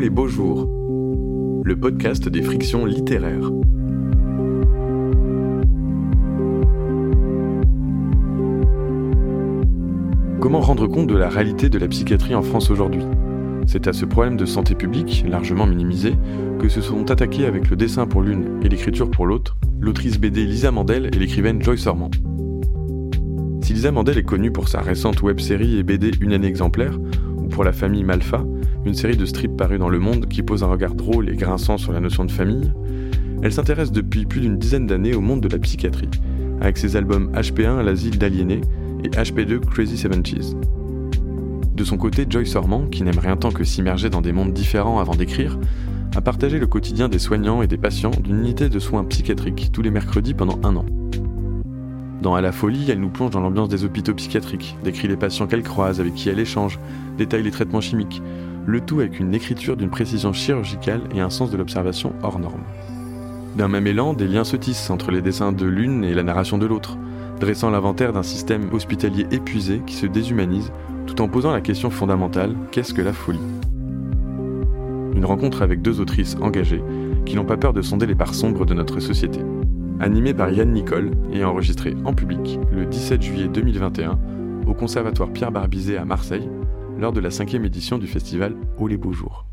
Les beaux jours, le podcast des frictions littéraires. Comment rendre compte de la réalité de la psychiatrie en France aujourd'hui? C'est à ce problème de santé publique, largement minimisé, que se sont attaqués avec le dessin pour l'une et l'écriture pour l'autre, l'autrice BD Lisa Mandel et l'écrivaine Joyce Ormand. Si Lisa Mandel est connue pour sa récente web-série et BD Une année exemplaire, pour La famille Malfa, une série de strips parus dans Le Monde qui pose un regard drôle et grinçant sur la notion de famille, elle s'intéresse depuis plus d'une dizaine d'années au monde de la psychiatrie, avec ses albums HP1 L'asile d'aliénés et HP2 Crazy Seventies. De son côté, Joyce Ormand, qui n'aime rien tant que s'immerger dans des mondes différents avant d'écrire, a partagé le quotidien des soignants et des patients d'une unité de soins psychiatriques tous les mercredis pendant un an. Dans À la folie, elle nous plonge dans l'ambiance des hôpitaux psychiatriques, décrit les patients qu'elle croise, avec qui elle échange, détaille les traitements chimiques, le tout avec une écriture d'une précision chirurgicale et un sens de l'observation hors norme. D'un même élan, des liens se tissent entre les dessins de l'une et la narration de l'autre, dressant l'inventaire d'un système hospitalier épuisé qui se déshumanise tout en posant la question fondamentale qu'est-ce que la folie? Une rencontre avec deux autrices engagées qui n'ont pas peur de sonder les parts sombres de notre société. Animée par Yann Nicole et enregistrée en public le 17 juillet 2021 au Conservatoire Pierre Barbizet à Marseille lors de la cinquième édition du festival Oh les beaux jours.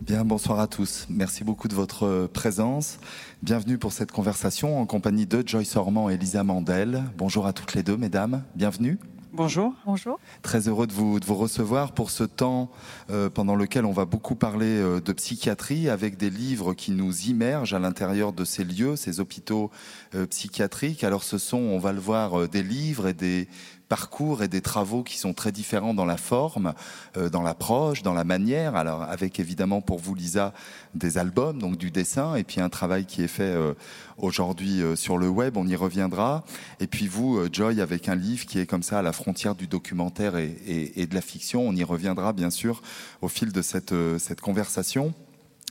Bien, bonsoir à tous. Merci beaucoup de votre présence. Bienvenue pour cette conversation en compagnie de Joyce Ormand et Lisa Mandel. Bonjour à toutes les deux, mesdames. Bienvenue. Bonjour. Bonjour. Très heureux de vous, de vous recevoir pour ce temps euh, pendant lequel on va beaucoup parler euh, de psychiatrie avec des livres qui nous immergent à l'intérieur de ces lieux, ces hôpitaux euh, psychiatriques. Alors ce sont, on va le voir, euh, des livres et des parcours et des travaux qui sont très différents dans la forme, euh, dans l'approche, dans la manière. Alors avec évidemment pour vous Lisa des albums, donc du dessin, et puis un travail qui est fait euh, aujourd'hui euh, sur le web, on y reviendra. Et puis vous, euh, Joy, avec un livre qui est comme ça à la frontière du documentaire et, et, et de la fiction, on y reviendra bien sûr au fil de cette, euh, cette conversation.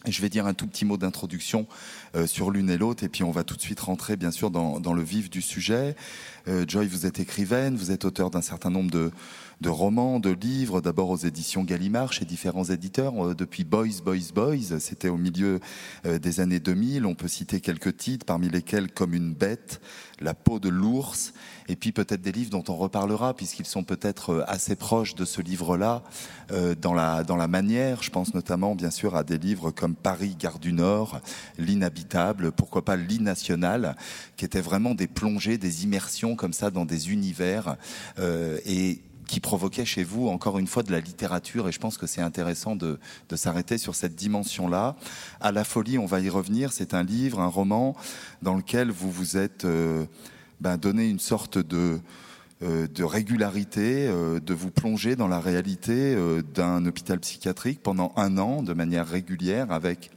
Je vais dire un tout petit mot d'introduction euh, sur l'une et l'autre, et puis on va tout de suite rentrer, bien sûr, dans, le vif du sujet. Euh, Joy, vous êtes écrivaine, vous êtes auteur d'un certain nombre de, de romans, de livres, d'abord aux éditions Gallimard, chez différents éditeurs, euh, depuis Boys, Boys, Boys, c'était au milieu euh, des années 2000. On peut citer quelques titres, parmi lesquels Comme une bête, La peau de l'ours, et puis peut-être des livres dont on reparlera, puisqu'ils sont peut-être euh, assez proches de ce livre-là, dans, la, dans la manière. Je pense notamment, bien sûr, à des livres comme Paris, Gare du Nord, L'inhabitable, pourquoi pas L'inational, qui étaient vraiment des plongées, des immersions comme ça dans des univers. Et qui provoquait chez vous encore une fois de la littérature et je pense que c'est intéressant de, de s'arrêter sur cette dimension-là. À la folie, on va y revenir. C'est un livre, un roman dans lequel vous vous êtes euh, ben, donné une sorte de euh, de régularité, euh, de vous plonger dans la réalité d'un hôpital psychiatrique pendant un an de manière régulière avec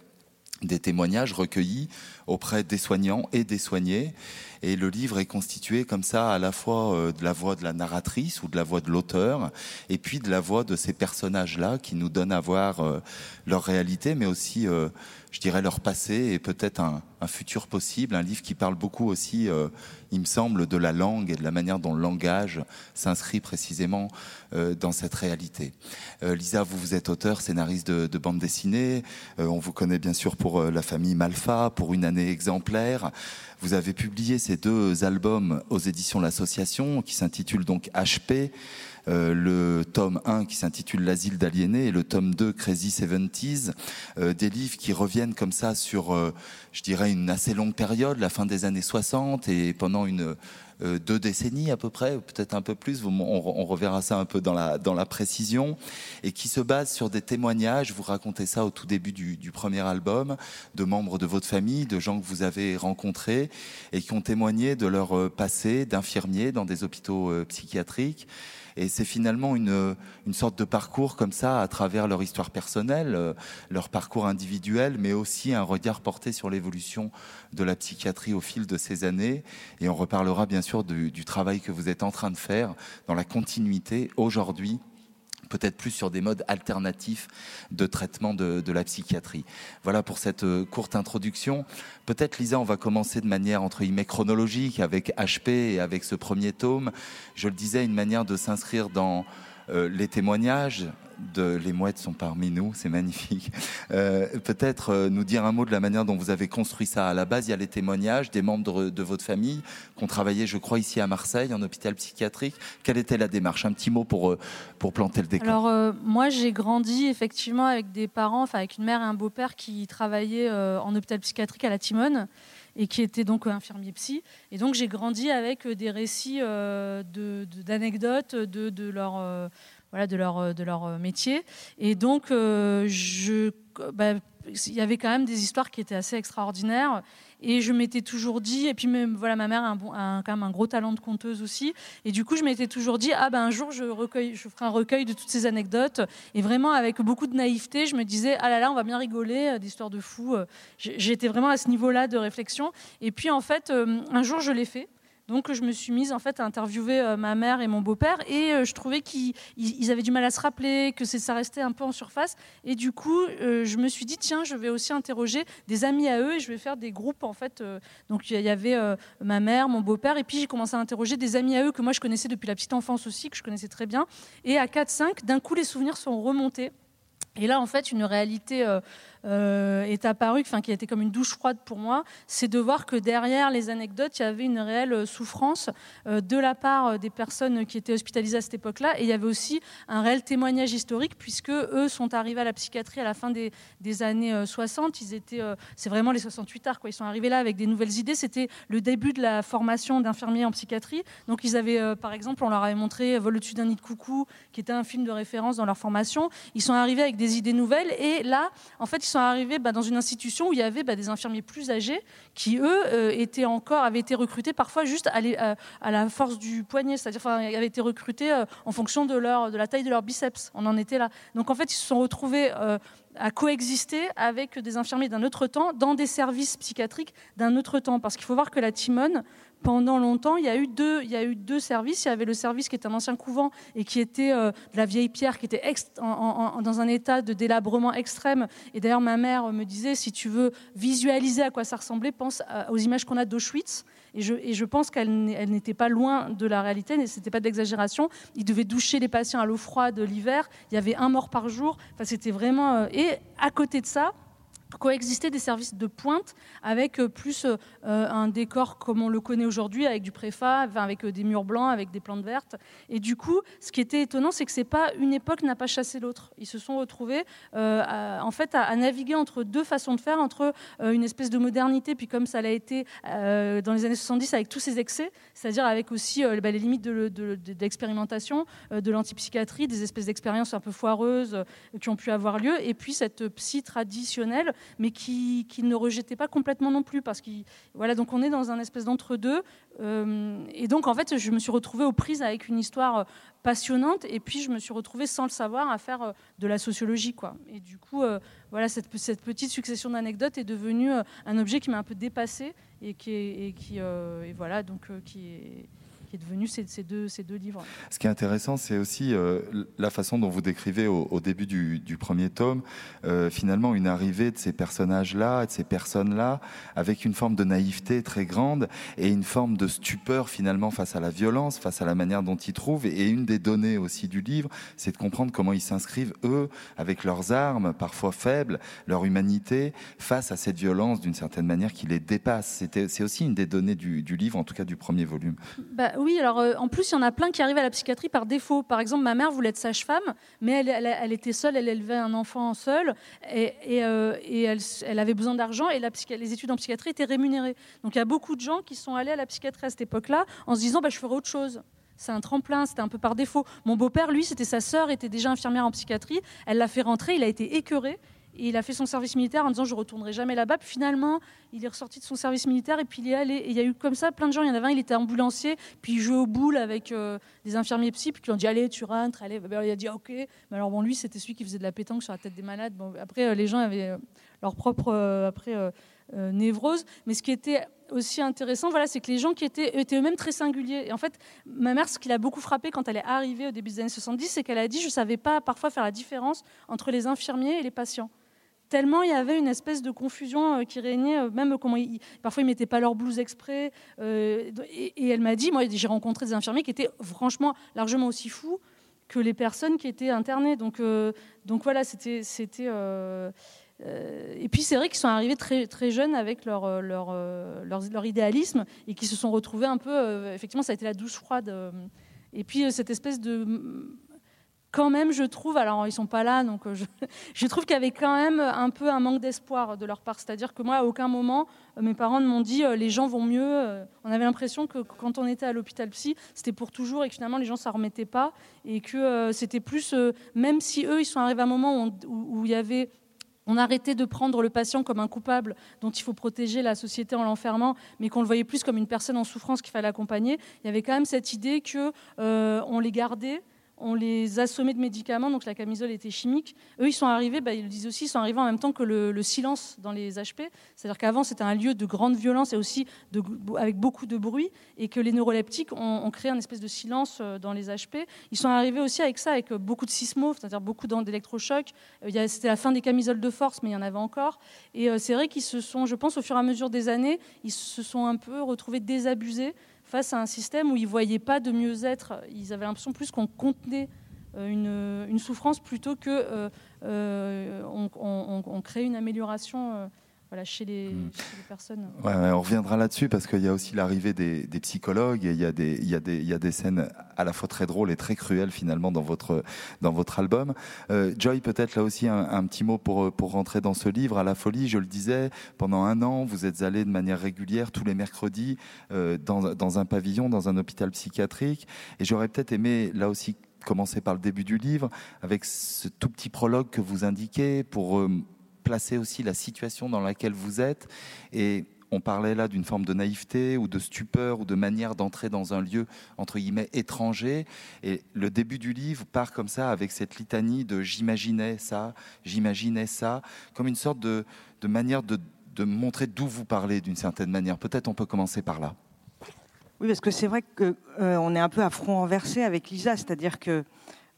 des témoignages recueillis auprès des soignants et des soignés. Et le livre est constitué comme ça à la fois euh, de la voix de la narratrice ou de la voix de l'auteur, et puis de la voix de ces personnages-là qui nous donnent à voir euh, leur réalité, mais aussi, euh, je dirais, leur passé et peut-être un, futur possible. Un livre qui parle beaucoup aussi, euh, il me semble, de la langue et de la manière dont le langage s'inscrit précisément euh, dans cette réalité. Euh, Lisa, vous, vous êtes auteur, scénariste de, de bande dessinée. on vous connaît bien sûr pour la famille Malfa, pour une année exemplaire. Vous avez publié ces deux albums aux éditions L'Association qui s'intitulent donc HP. Euh, le tome 1 qui s'intitule L'asile d'aliénés et le tome 2 Crazy Seventies, euh, des livres qui reviennent comme ça sur, euh, je dirais, une assez longue période, la fin des années 60 et pendant une deux décennies à peu près, peut-être un peu plus, on, reverra ça un peu dans la, dans la précision, et qui se base sur des témoignages, vous racontez ça au tout début du, premier album, de membres de votre famille, de gens que vous avez rencontrés, et qui ont témoigné de leur passé d'infirmiers dans des hôpitaux psychiatriques. Et c'est finalement une, une sorte de parcours comme ça à travers leur histoire personnelle, euh, leur parcours individuel, mais aussi un regard porté sur l'évolution de la psychiatrie au fil de ces années. Et on reparlera bien sûr du, du travail que vous êtes en train de faire dans la continuité aujourd'hui peut-être plus sur des modes alternatifs de traitement de, la psychiatrie. Voilà pour cette euh, courte introduction. Peut-être, Lisa, on va commencer de manière, entre guillemets, chronologique avec HP et avec ce premier tome. Je le disais, une manière de s'inscrire dans euh, les témoignages, de Les Mouettes sont parmi nous, c'est magnifique. Euh, peut-être euh, nous dire un mot de la manière dont vous avez construit ça. À la base, il y a les témoignages des membres de, votre famille qui ont travaillé, je crois, ici à Marseille, en hôpital psychiatrique. Quelle était la démarche? Un petit mot pour, euh, pour planter le décor. Alors, moi, j'ai grandi effectivement avec des parents, enfin avec une mère et un beau-père qui travaillaient en hôpital psychiatrique à la Timone et qui étaient donc infirmiers psy. Et donc j'ai grandi avec des récits d'anecdotes de, de, leur voilà, de, leur, euh, de leur euh, métier. Et donc, euh, je, bah, il y avait quand même des histoires qui étaient assez extraordinaires. Et je m'étais toujours dit, et puis même, voilà, ma mère a, un, quand même un gros talent de conteuse aussi. Et du coup, je m'étais toujours dit, ah ben un jour, je, recueille, je ferai un recueil de toutes ces anecdotes. Et vraiment, avec beaucoup de naïveté, je me disais, ah là là, on va bien rigoler, d'histoires de fous. J'étais vraiment à ce niveau-là de réflexion. Et puis, en fait, un jour, je l'ai fait. Donc je me suis mise en fait à interviewer euh, ma mère et mon beau-père et euh, je trouvais qu'ils avaient du mal à se rappeler, que ça restait un peu en surface. Et du coup, euh, je me suis dit tiens, je vais aussi interroger des amis à eux et je vais faire des groupes en fait. donc il y avait ma mère, mon beau-père et puis j'ai commencé à interroger des amis à eux que moi je connaissais depuis la petite enfance aussi, que je connaissais très bien. Et à 4-5, d'un coup les souvenirs sont remontés. Et là, en fait, une réalité est apparu, enfin qui a été comme une douche froide pour moi, c'est de voir que derrière les anecdotes, il y avait une réelle souffrance euh, de la part des personnes qui étaient hospitalisées à cette époque-là, et il y avait aussi un réel témoignage historique puisque eux sont arrivés à la psychiatrie à la fin des, des années 60. Euh, ils étaient, c'est vraiment les 68 arts, quoi. Ils sont arrivés là avec des nouvelles idées. C'était le début de la formation d'infirmiers en psychiatrie. Donc ils avaient, par exemple, on leur avait montré Vol au-dessus d'un nid de coucou, qui était un film de référence dans leur formation. Ils sont arrivés avec des idées nouvelles, et là, en fait, ils sont arrivés bah, dans une institution où il y avait bah, des infirmiers plus âgés qui, eux, euh, étaient encore, avaient été recrutés parfois juste à, euh, la force du poignet, c'est-à-dire avaient été recrutés euh, en fonction de, leur, de la taille de leur biceps. On en était là. Donc en fait, ils se sont retrouvés à coexister avec des infirmiers d'un autre temps dans des services psychiatriques d'un autre temps. Parce qu'il faut voir que la Timone, pendant longtemps, il y, a eu deux, services. Il y avait le service qui était un ancien couvent et qui était euh, de la vieille pierre, qui était dans un état de délabrement extrême. Et d'ailleurs, ma mère me disait, si tu veux visualiser à quoi ça ressemblait, pense aux images qu'on a d'Auschwitz. Et je, et je, pense qu'elle n'était pas loin de la réalité, ce n'était pas d'exagération. Ils devaient doucher les patients à l'eau froide l'hiver. Il y avait un mort par jour. Enfin, c'était vraiment. Euh, et à côté de ça, coexister des services de pointe avec euh, plus euh, un décor comme on le connaît aujourd'hui, avec du préfa, avec euh, des murs blancs, avec des plantes vertes. Et du coup, ce qui était étonnant, c'est que c'est pas une époque n'a pas chassé l'autre. Ils se sont retrouvés en fait à, naviguer entre deux façons de faire, entre une espèce de modernité, puis comme ça l'a été dans les années 70 avec tous ces excès, c'est-à-dire avec aussi bah, les limites de, l'expérimentation, de l'antipsychiatrie, des espèces d'expériences un peu foireuses qui ont pu avoir lieu, et puis cette psy traditionnelle mais qui, ne rejetait pas complètement non plus. Parce donc on est dans un espèce d'entre-deux. Euh, et donc, en fait, je me suis retrouvée aux prises avec une histoire euh, passionnante, et puis je me suis retrouvée sans le savoir à faire euh, de la sociologie. Quoi. Et du coup, voilà, cette, petite succession d'anecdotes est devenue un objet qui m'a un peu dépassée et qui, et qui et voilà, donc, qui est qui est devenu ces, deux, ces deux livres. Ce qui est intéressant, c'est aussi euh, la façon dont vous décrivez au, début du, premier tome, euh, finalement, une arrivée de ces personnages-là, de ces personnes-là, avec une forme de naïveté très grande et une forme de stupeur finalement face à la violence, face à la manière dont ils trouvent. Et une des données aussi du livre, c'est de comprendre comment ils s'inscrivent, eux, avec leurs armes, parfois faibles, leur humanité, face à cette violence d'une certaine manière qui les dépasse. C'est aussi une des données du, du, livre, en tout cas du premier volume. Bah, oui, alors euh, en plus, il y en a plein qui arrivent à la psychiatrie par défaut. Par exemple, ma mère voulait être sage-femme, mais elle, était seule, elle élevait un enfant seul, et, euh, elle, avait besoin d'argent, et les études en psychiatrie étaient rémunérées. Donc il y a beaucoup de gens qui sont allés à la psychiatrie à cette époque-là en se disant, bah, je ferai autre chose. C'est un tremplin, c'était un peu par défaut. Mon beau-père, lui, c'était sa sœur, était déjà infirmière en psychiatrie. Elle l'a fait rentrer, il a été écœuré il a fait son service militaire en disant je retournerai jamais là-bas. Puis finalement, il est ressorti de son service militaire et puis il est allé. Et il y a eu comme ça plein de gens. Il y en avait un, il était ambulancier, puis il jouait au boule avec euh, des infirmiers psy, puis qui lui ont dit allez, tu rentres, allez. Ben, il a dit ok. Mais alors bon, lui, c'était celui qui faisait de la pétanque sur la tête des malades. Après, euh, les gens avaient euh, leur propre après névrose. Mais ce qui était aussi intéressant, voilà, c'est que les gens qui étaient, étaient eux-mêmes très singuliers. Et en fait, ma mère, ce qui l'a beaucoup frappé quand elle est arrivée au début des années 70, c'est qu'elle a dit, je ne savais pas parfois faire la différence entre les infirmiers et les patients tellement il y avait une espèce de confusion euh, qui régnait, euh, même comment parfois ils mettaient pas leur blouse exprès. Euh, et, elle m'a dit, moi j'ai rencontré des infirmiers qui étaient franchement largement aussi fous que les personnes qui étaient internées. Donc, donc voilà, c'était, c'était. et puis c'est vrai qu'ils sont arrivés très, très jeunes avec leur, leur, leur, idéalisme et qui se sont retrouvés un peu. effectivement, ça a été la douce froide. et puis cette espèce de quand même, je trouve, alors ils sont pas là, donc euh, je, trouve qu'il y avait quand même un peu un manque d'espoir de leur part. C'est-à-dire que moi, à aucun moment, euh, mes parents ne m'ont dit euh, les gens vont mieux. On avait l'impression que quand on était à l'hôpital psy, c'était pour toujours et que finalement les gens ça remettait pas et que c'était plus, même si eux ils sont arrivés à un moment où, on arrêtait de prendre le patient comme un coupable dont il faut protéger la société en l'enfermant, mais qu'on le voyait plus comme une personne en souffrance qu'il fallait accompagner. Il y avait quand même cette idée que on les gardait on les assommait de médicaments, donc la camisole était chimique. Eux, ils sont arrivés, bah, ils le disent aussi, ils sont arrivés en même temps que le, silence dans les HP. C'est-à-dire qu'avant, c'était un lieu de grande violence et aussi avec beaucoup de bruit, et que les neuroleptiques ont, créé un espèce de silence euh, dans les HP. Ils sont arrivés aussi avec ça, avec beaucoup de sismos, c'est-à-dire beaucoup d'électrochocs. Euh, c'était la fin des camisoles de force, mais il y en avait encore. Et euh, c'est vrai qu'ils se sont, je pense, au fur et à mesure des années, ils se sont un peu retrouvés désabusés face à un système où ils ne voyaient pas de mieux-être. Ils avaient l'impression plus qu'on contenait euh, une, souffrance plutôt que euh, euh, crée une amélioration voilà, chez, les, hmm. personnes. on reviendra là-dessus parce qu'il y a aussi l'arrivée des, psychologues et il y, a des, il, y a des, il y a des scènes à la fois très drôles et très cruelles finalement dans votre, dans votre album. Euh, Joy, peut-être là aussi un, petit mot pour, pour rentrer dans ce livre. À la folie, je le disais, pendant un an, vous êtes allé de manière régulière tous les mercredis euh, dans, dans un pavillon, dans un hôpital psychiatrique. Et j'aurais peut-être aimé là aussi commencer par le début du livre avec ce tout petit prologue que vous indiquez pour... Euh, placer aussi la situation dans laquelle vous êtes. Et on parlait là d'une forme de naïveté ou de stupeur ou de manière d'entrer dans un lieu entre guillemets étranger. Et le début du livre part comme ça avec cette litanie de j'imaginais ça, j'imaginais ça, comme une sorte de, manière de, montrer d'où vous parlez d'une certaine manière. Peut-être on peut commencer par là. Oui, parce que c'est vrai qu'on euh, est un peu à front renversé avec Lisa, c'est-à-dire que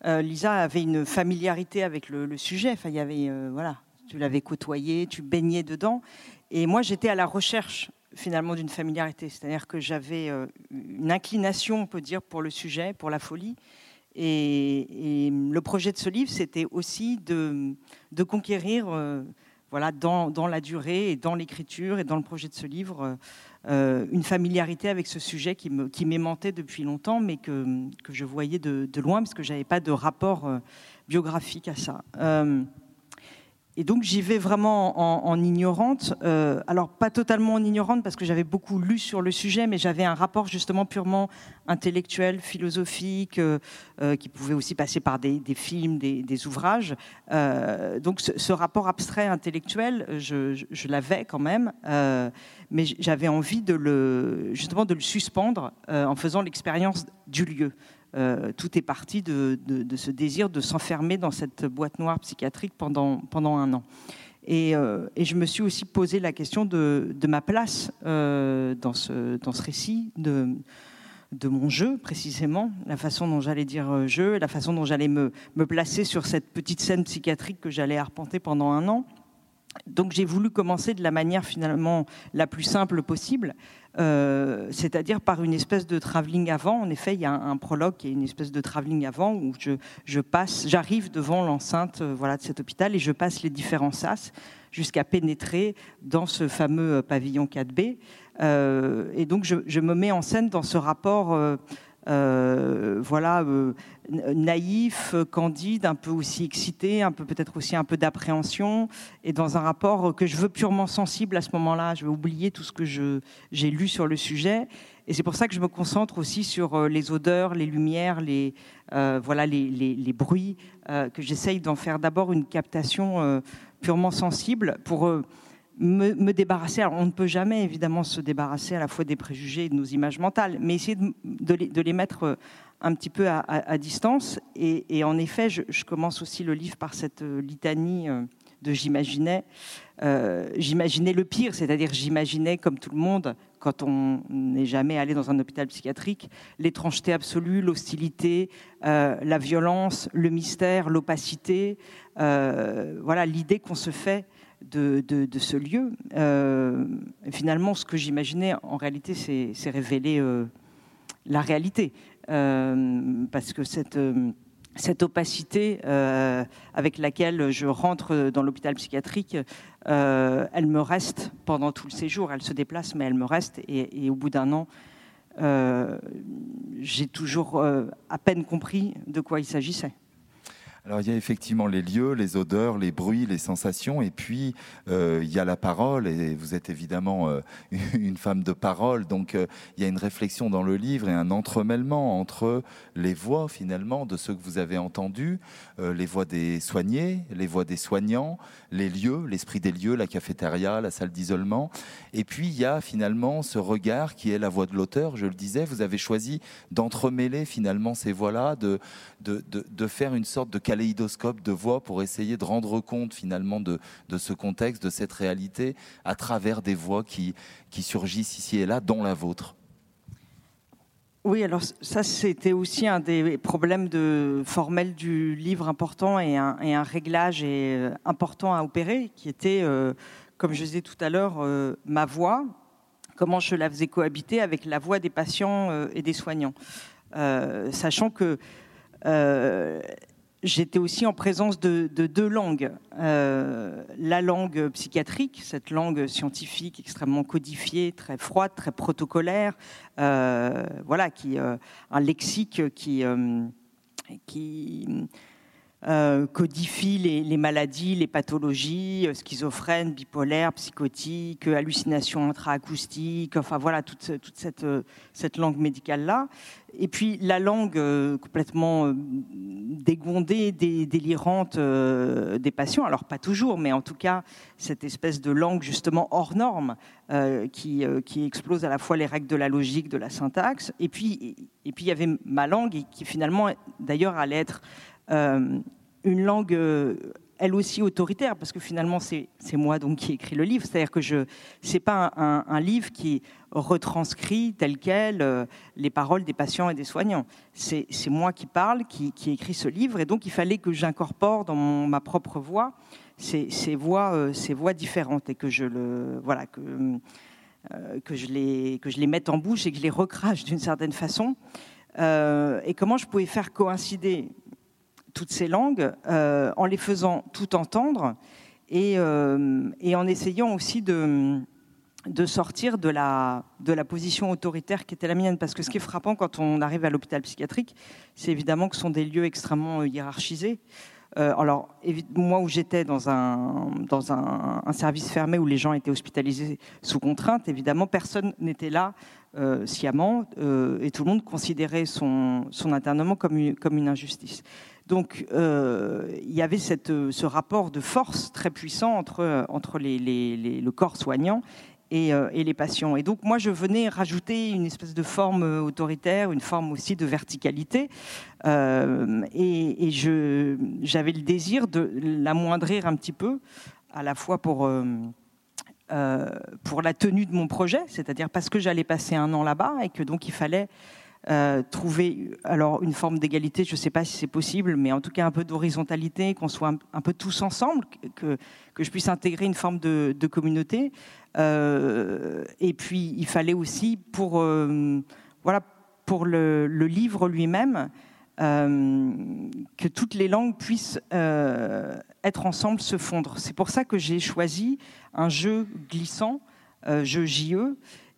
euh, Lisa avait une familiarité avec le, sujet. Enfin, il y avait euh, voilà, tu l'avais côtoyé, tu baignais dedans. Et moi, j'étais à la recherche finalement d'une familiarité, c'est-à-dire que j'avais euh, une inclination, on peut dire, pour le sujet, pour la folie. Et, le projet de ce livre, c'était aussi de, conquérir, euh, voilà, dans, la durée et dans l'écriture et dans le projet de ce livre, euh, une familiarité avec ce sujet qui m'aimantait depuis longtemps, mais que, je voyais de, loin parce que j'avais pas de rapport biographique à ça. Et donc j'y vais vraiment en, ignorante. Euh, alors pas totalement en ignorante parce que j'avais beaucoup lu sur le sujet, mais j'avais un rapport justement purement intellectuel, philosophique, euh, euh, qui pouvait aussi passer par des, films, des, ouvrages. donc ce, rapport abstrait intellectuel, je, l'avais quand même, mais j'avais envie justement de le suspendre en faisant l'expérience du lieu. Euh, tout est parti de, ce désir de s'enfermer dans cette boîte noire psychiatrique pendant, pendant un an. Et, euh, je me suis aussi posé la question de, ma place euh, dans, ce, dans ce récit, de, de mon jeu précisément, la façon dont j'allais dire jeu, la façon dont j'allais me, me placer sur cette petite scène psychiatrique que j'allais arpenter pendant un an. Donc j'ai voulu commencer de la manière finalement la plus simple possible, euh, c'est-à-dire par une espèce de travelling avant. En effet, il y a un, prologue qui est une espèce de travelling avant où je, passe, j'arrive devant l'enceinte euh, voilà, de cet hôpital et je passe les différents sas jusqu'à pénétrer dans ce fameux euh, pavillon 4B. et donc je, me mets en scène dans ce rapport voilà, euh, naïf, candide, un peu aussi excité, un peu peut-être aussi un peu d'appréhension, et dans un rapport que je veux purement sensible à ce moment-là. Je vais oublier tout ce que j'ai lu sur le sujet, et c'est pour ça que je me concentre aussi sur euh, les odeurs, les lumières, les voilà, les, les, bruits, que j'essaye d'en faire d'abord une captation purement sensible pour me, débarrasser. On ne peut jamais évidemment se débarrasser à la fois des préjugés et de nos images mentales, mais essayer de, les, mettre euh, un petit peu à, distance. Et, en effet, je, commence aussi le livre par cette euh, litanie euh, de j'imaginais. J'imaginais le pire, c'est-à-dire j'imaginais, comme tout le monde, quand on n'est jamais allé dans un hôpital psychiatrique, l'étrangeté absolue, l'hostilité, la violence, le mystère, l'opacité, voilà l'idée qu'on se fait de, ce lieu. finalement, ce que j'imaginais, en réalité, c'est révéler la réalité. parce que cette opacité euh, avec laquelle je rentre dans l'hôpital psychiatrique, euh, elle me reste pendant tout le séjour. Elle se déplace, mais elle me reste. Et, au bout d'un an, euh, j'ai toujours à peine compris de quoi il s'agissait. Alors il y a effectivement les lieux, les odeurs, les bruits, les sensations, et puis euh, il y a la parole, et vous êtes évidemment euh, une femme de parole, donc euh, il y a une réflexion dans le livre et un entremêlement entre les voix finalement de ceux que vous avez entendus, les voix des soignés, les voix des soignants, les lieux, l'esprit des lieux, la cafétéria, la salle d'isolement, et puis il y a finalement ce regard qui est la voix de l'auteur, je le disais, vous avez choisi d'entremêler finalement ces voix-là, de, de, de, de faire une sorte de kaléidoscope de voix pour essayer de rendre compte finalement de, ce contexte, de cette réalité, à travers des voix qui, qui surgissent ici et là, dont la vôtre. Oui, alors ça, c'était aussi un des problèmes de, formels du livre important et un, réglage euh, important à opérer, qui était, euh, comme je disais tout à l'heure, euh, ma voix, comment je la faisais cohabiter avec la voix des patients et des soignants. sachant que j'étais aussi en présence de, deux langues. Euh, la langue psychiatrique, cette langue scientifique extrêmement codifiée, très froide, très protocolaire, euh, voilà, qui euh, un lexique qui qui euh, codifie les, maladies, les pathologies, euh, schizophrènes, bipolaires, psychotiques, hallucinations intraacoustiques, enfin voilà, toute, euh, cette langue médicale-là. Et puis la langue complètement dégondée, délirante des patients, alors pas toujours, mais en tout cas cette espèce de langue justement hors norme qui, explose à la fois les règles de la logique, de la syntaxe, et puis et puis il y avait ma langue qui finalement d'ailleurs allait être euh, une langue euh, elle aussi autoritaire, parce que finalement c'est moi donc qui écris le livre, c'est-à-dire que je c'est pas un, livre qui retranscrit tel quel euh, les paroles des patients et des soignants. C'est moi qui parle, qui, qui écrit ce livre, et donc il fallait que j'incorpore dans ma propre voix ces, voix, ces voix différentes et que je les que je les mette en bouche et que je les recrache d'une certaine façon. et comment je pouvais faire coïncider toutes ces langues euh, en les faisant tout entendre et, euh, en essayant aussi de, sortir de la, position autoritaire qui était la mienne. Parce que ce qui est frappant quand on arrive à l'hôpital psychiatrique, c'est évidemment que ce sont des lieux extrêmement hiérarchisés. Euh, alors, moi où j'étais dans, un, service fermé où les gens étaient hospitalisés sous contrainte, évidemment, personne n'était là sciemment et tout le monde considérait son, internement comme une injustice. Donc euh, il y avait cette, ce rapport de force très puissant entre, les, le corps soignant et, les patients. Et donc moi, je venais rajouter une espèce de forme autoritaire, une forme aussi de verticalité. Euh, et, j'avais le désir de l'amoindrir un petit peu, à la fois. Euh, pour la tenue de mon projet, c'est-à-dire parce que j'allais passer un an là-bas et que donc il fallait euh, trouver alors une forme d'égalité, je ne sais pas si c'est possible, mais en tout cas un peu d'horizontalité, qu'on soit un, peu tous ensemble, que, je puisse intégrer une forme de, communauté. Euh, et puis il fallait aussi pour euh, voilà pour le, livre lui-même que toutes les langues puissent être ensemble, se fondre. C'est pour ça que j'ai choisi un jeu glissant, jeu JE,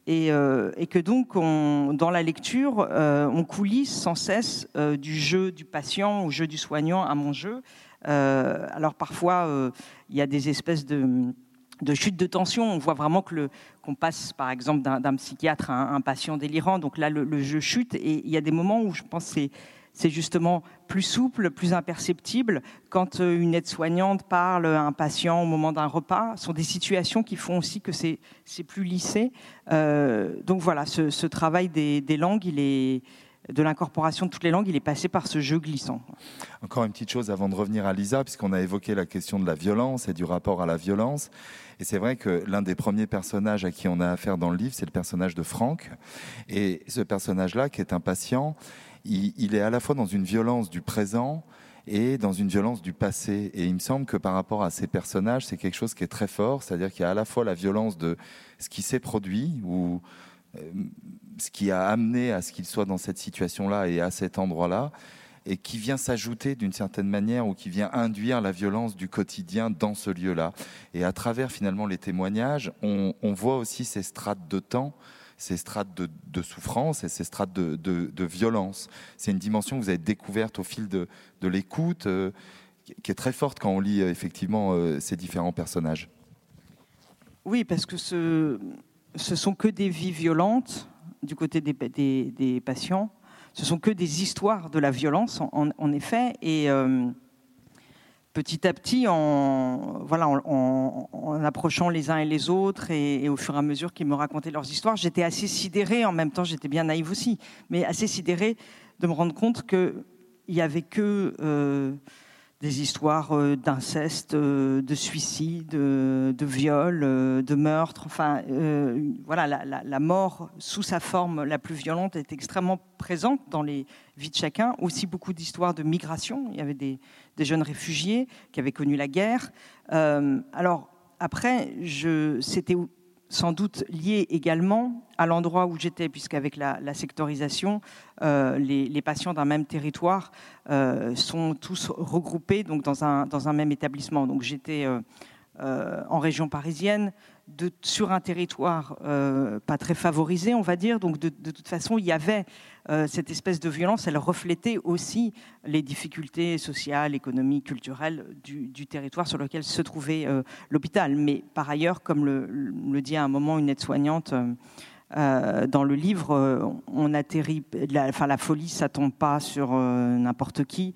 euh, et, que donc, dans la lecture, euh, on coulisse sans cesse euh, du jeu du patient au jeu du soignant à mon jeu. alors parfois, il y a des espèces de, de chutes de tension. On voit vraiment que qu'on passe, par exemple, d'un psychiatre à un, patient délirant. Donc là, le, le, jeu chute. Et il y a des moments où je pense que c'est justement plus souple, plus imperceptible. Quand euh, une aide-soignante parle à un patient au moment d'un repas, ce sont des situations qui font aussi que c'est plus lissé. Euh, donc voilà, ce, travail des, langues, de l'incorporation de toutes les langues, il est passé par ce jeu glissant. Encore une petite chose avant de revenir à Lisa, puisqu'on a évoqué la question de la violence et du rapport à la violence. Et c'est vrai que l'un des premiers personnages à qui on a affaire dans le livre, c'est le personnage de Franck. Et ce personnage-là, qui est un patient, il, est à la fois dans une violence du présent et dans une violence du passé. Et il me semble que par rapport à ces personnages, c'est quelque chose qui est très fort, c'est-à-dire qu'il y a à la fois la violence de ce qui s'est produit ou euh, ce qui a amené à ce qu'il soit dans cette situation-là et à cet endroit-là, et qui vient s'ajouter d'une certaine manière ou qui vient induire la violence du quotidien dans ce lieu-là. Et à travers finalement les témoignages, on, voit aussi ces strates de temps, ces strates de, souffrance et ces strates de, violence. C'est une dimension que vous avez découverte au fil de, l'écoute, euh, qui est très forte quand on lit euh, effectivement euh, ces différents personnages. Oui, parce que ce, ce sont que des vies violentes du côté des, patients. Ce sont que des histoires de la violence, en, effet. Et petit à petit, en, voilà, en, approchant les uns et les autres, et, au fur et à mesure qu'ils me racontaient leurs histoires, j'étais assez sidérée. En même temps, j'étais bien naïve aussi, mais assez sidérée de me rendre compte qu'il n'y avait que euh, des histoires euh, d'inceste, euh, de suicide, de viol, de meurtre. Enfin, voilà, la, mort sous sa forme la plus violente est extrêmement présente dans les vies de chacun. Aussi beaucoup d'histoires de migration. Il y avait des, des, jeunes réfugiés qui avaient connu la guerre. alors après, c'était sans doute lié également à l'endroit où j'étais, puisqu'avec la, la sectorisation, euh, les, patients d'un même territoire euh, sont tous regroupés donc dans un, dans un même établissement. Donc j'étais euh, en région parisienne, sur un territoire pas très favorisé, on va dire. Donc de, toute façon, il y avait cette espèce de violence, elle reflétait aussi les difficultés sociales, économiques, culturelles du, territoire sur lequel se trouvait l'hôpital. Mais par ailleurs, comme le, dit à un moment une aide-soignante, euh, dans le livre, euh, on atterrit, la, enfin, la folie, ça tombe pas sur euh, n'importe qui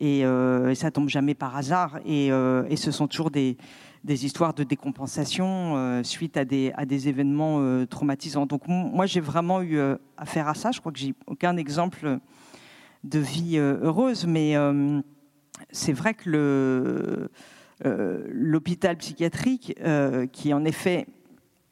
et, et, ça tombe jamais par hasard. Et ce sont toujours des, des, histoires de décompensation suite à des, événements traumatisants. Donc moi, j'ai vraiment eu affaire à ça. Je crois que j'ai aucun exemple de vie heureuse, mais c'est vrai que l'hôpital psychiatrique, qui en effet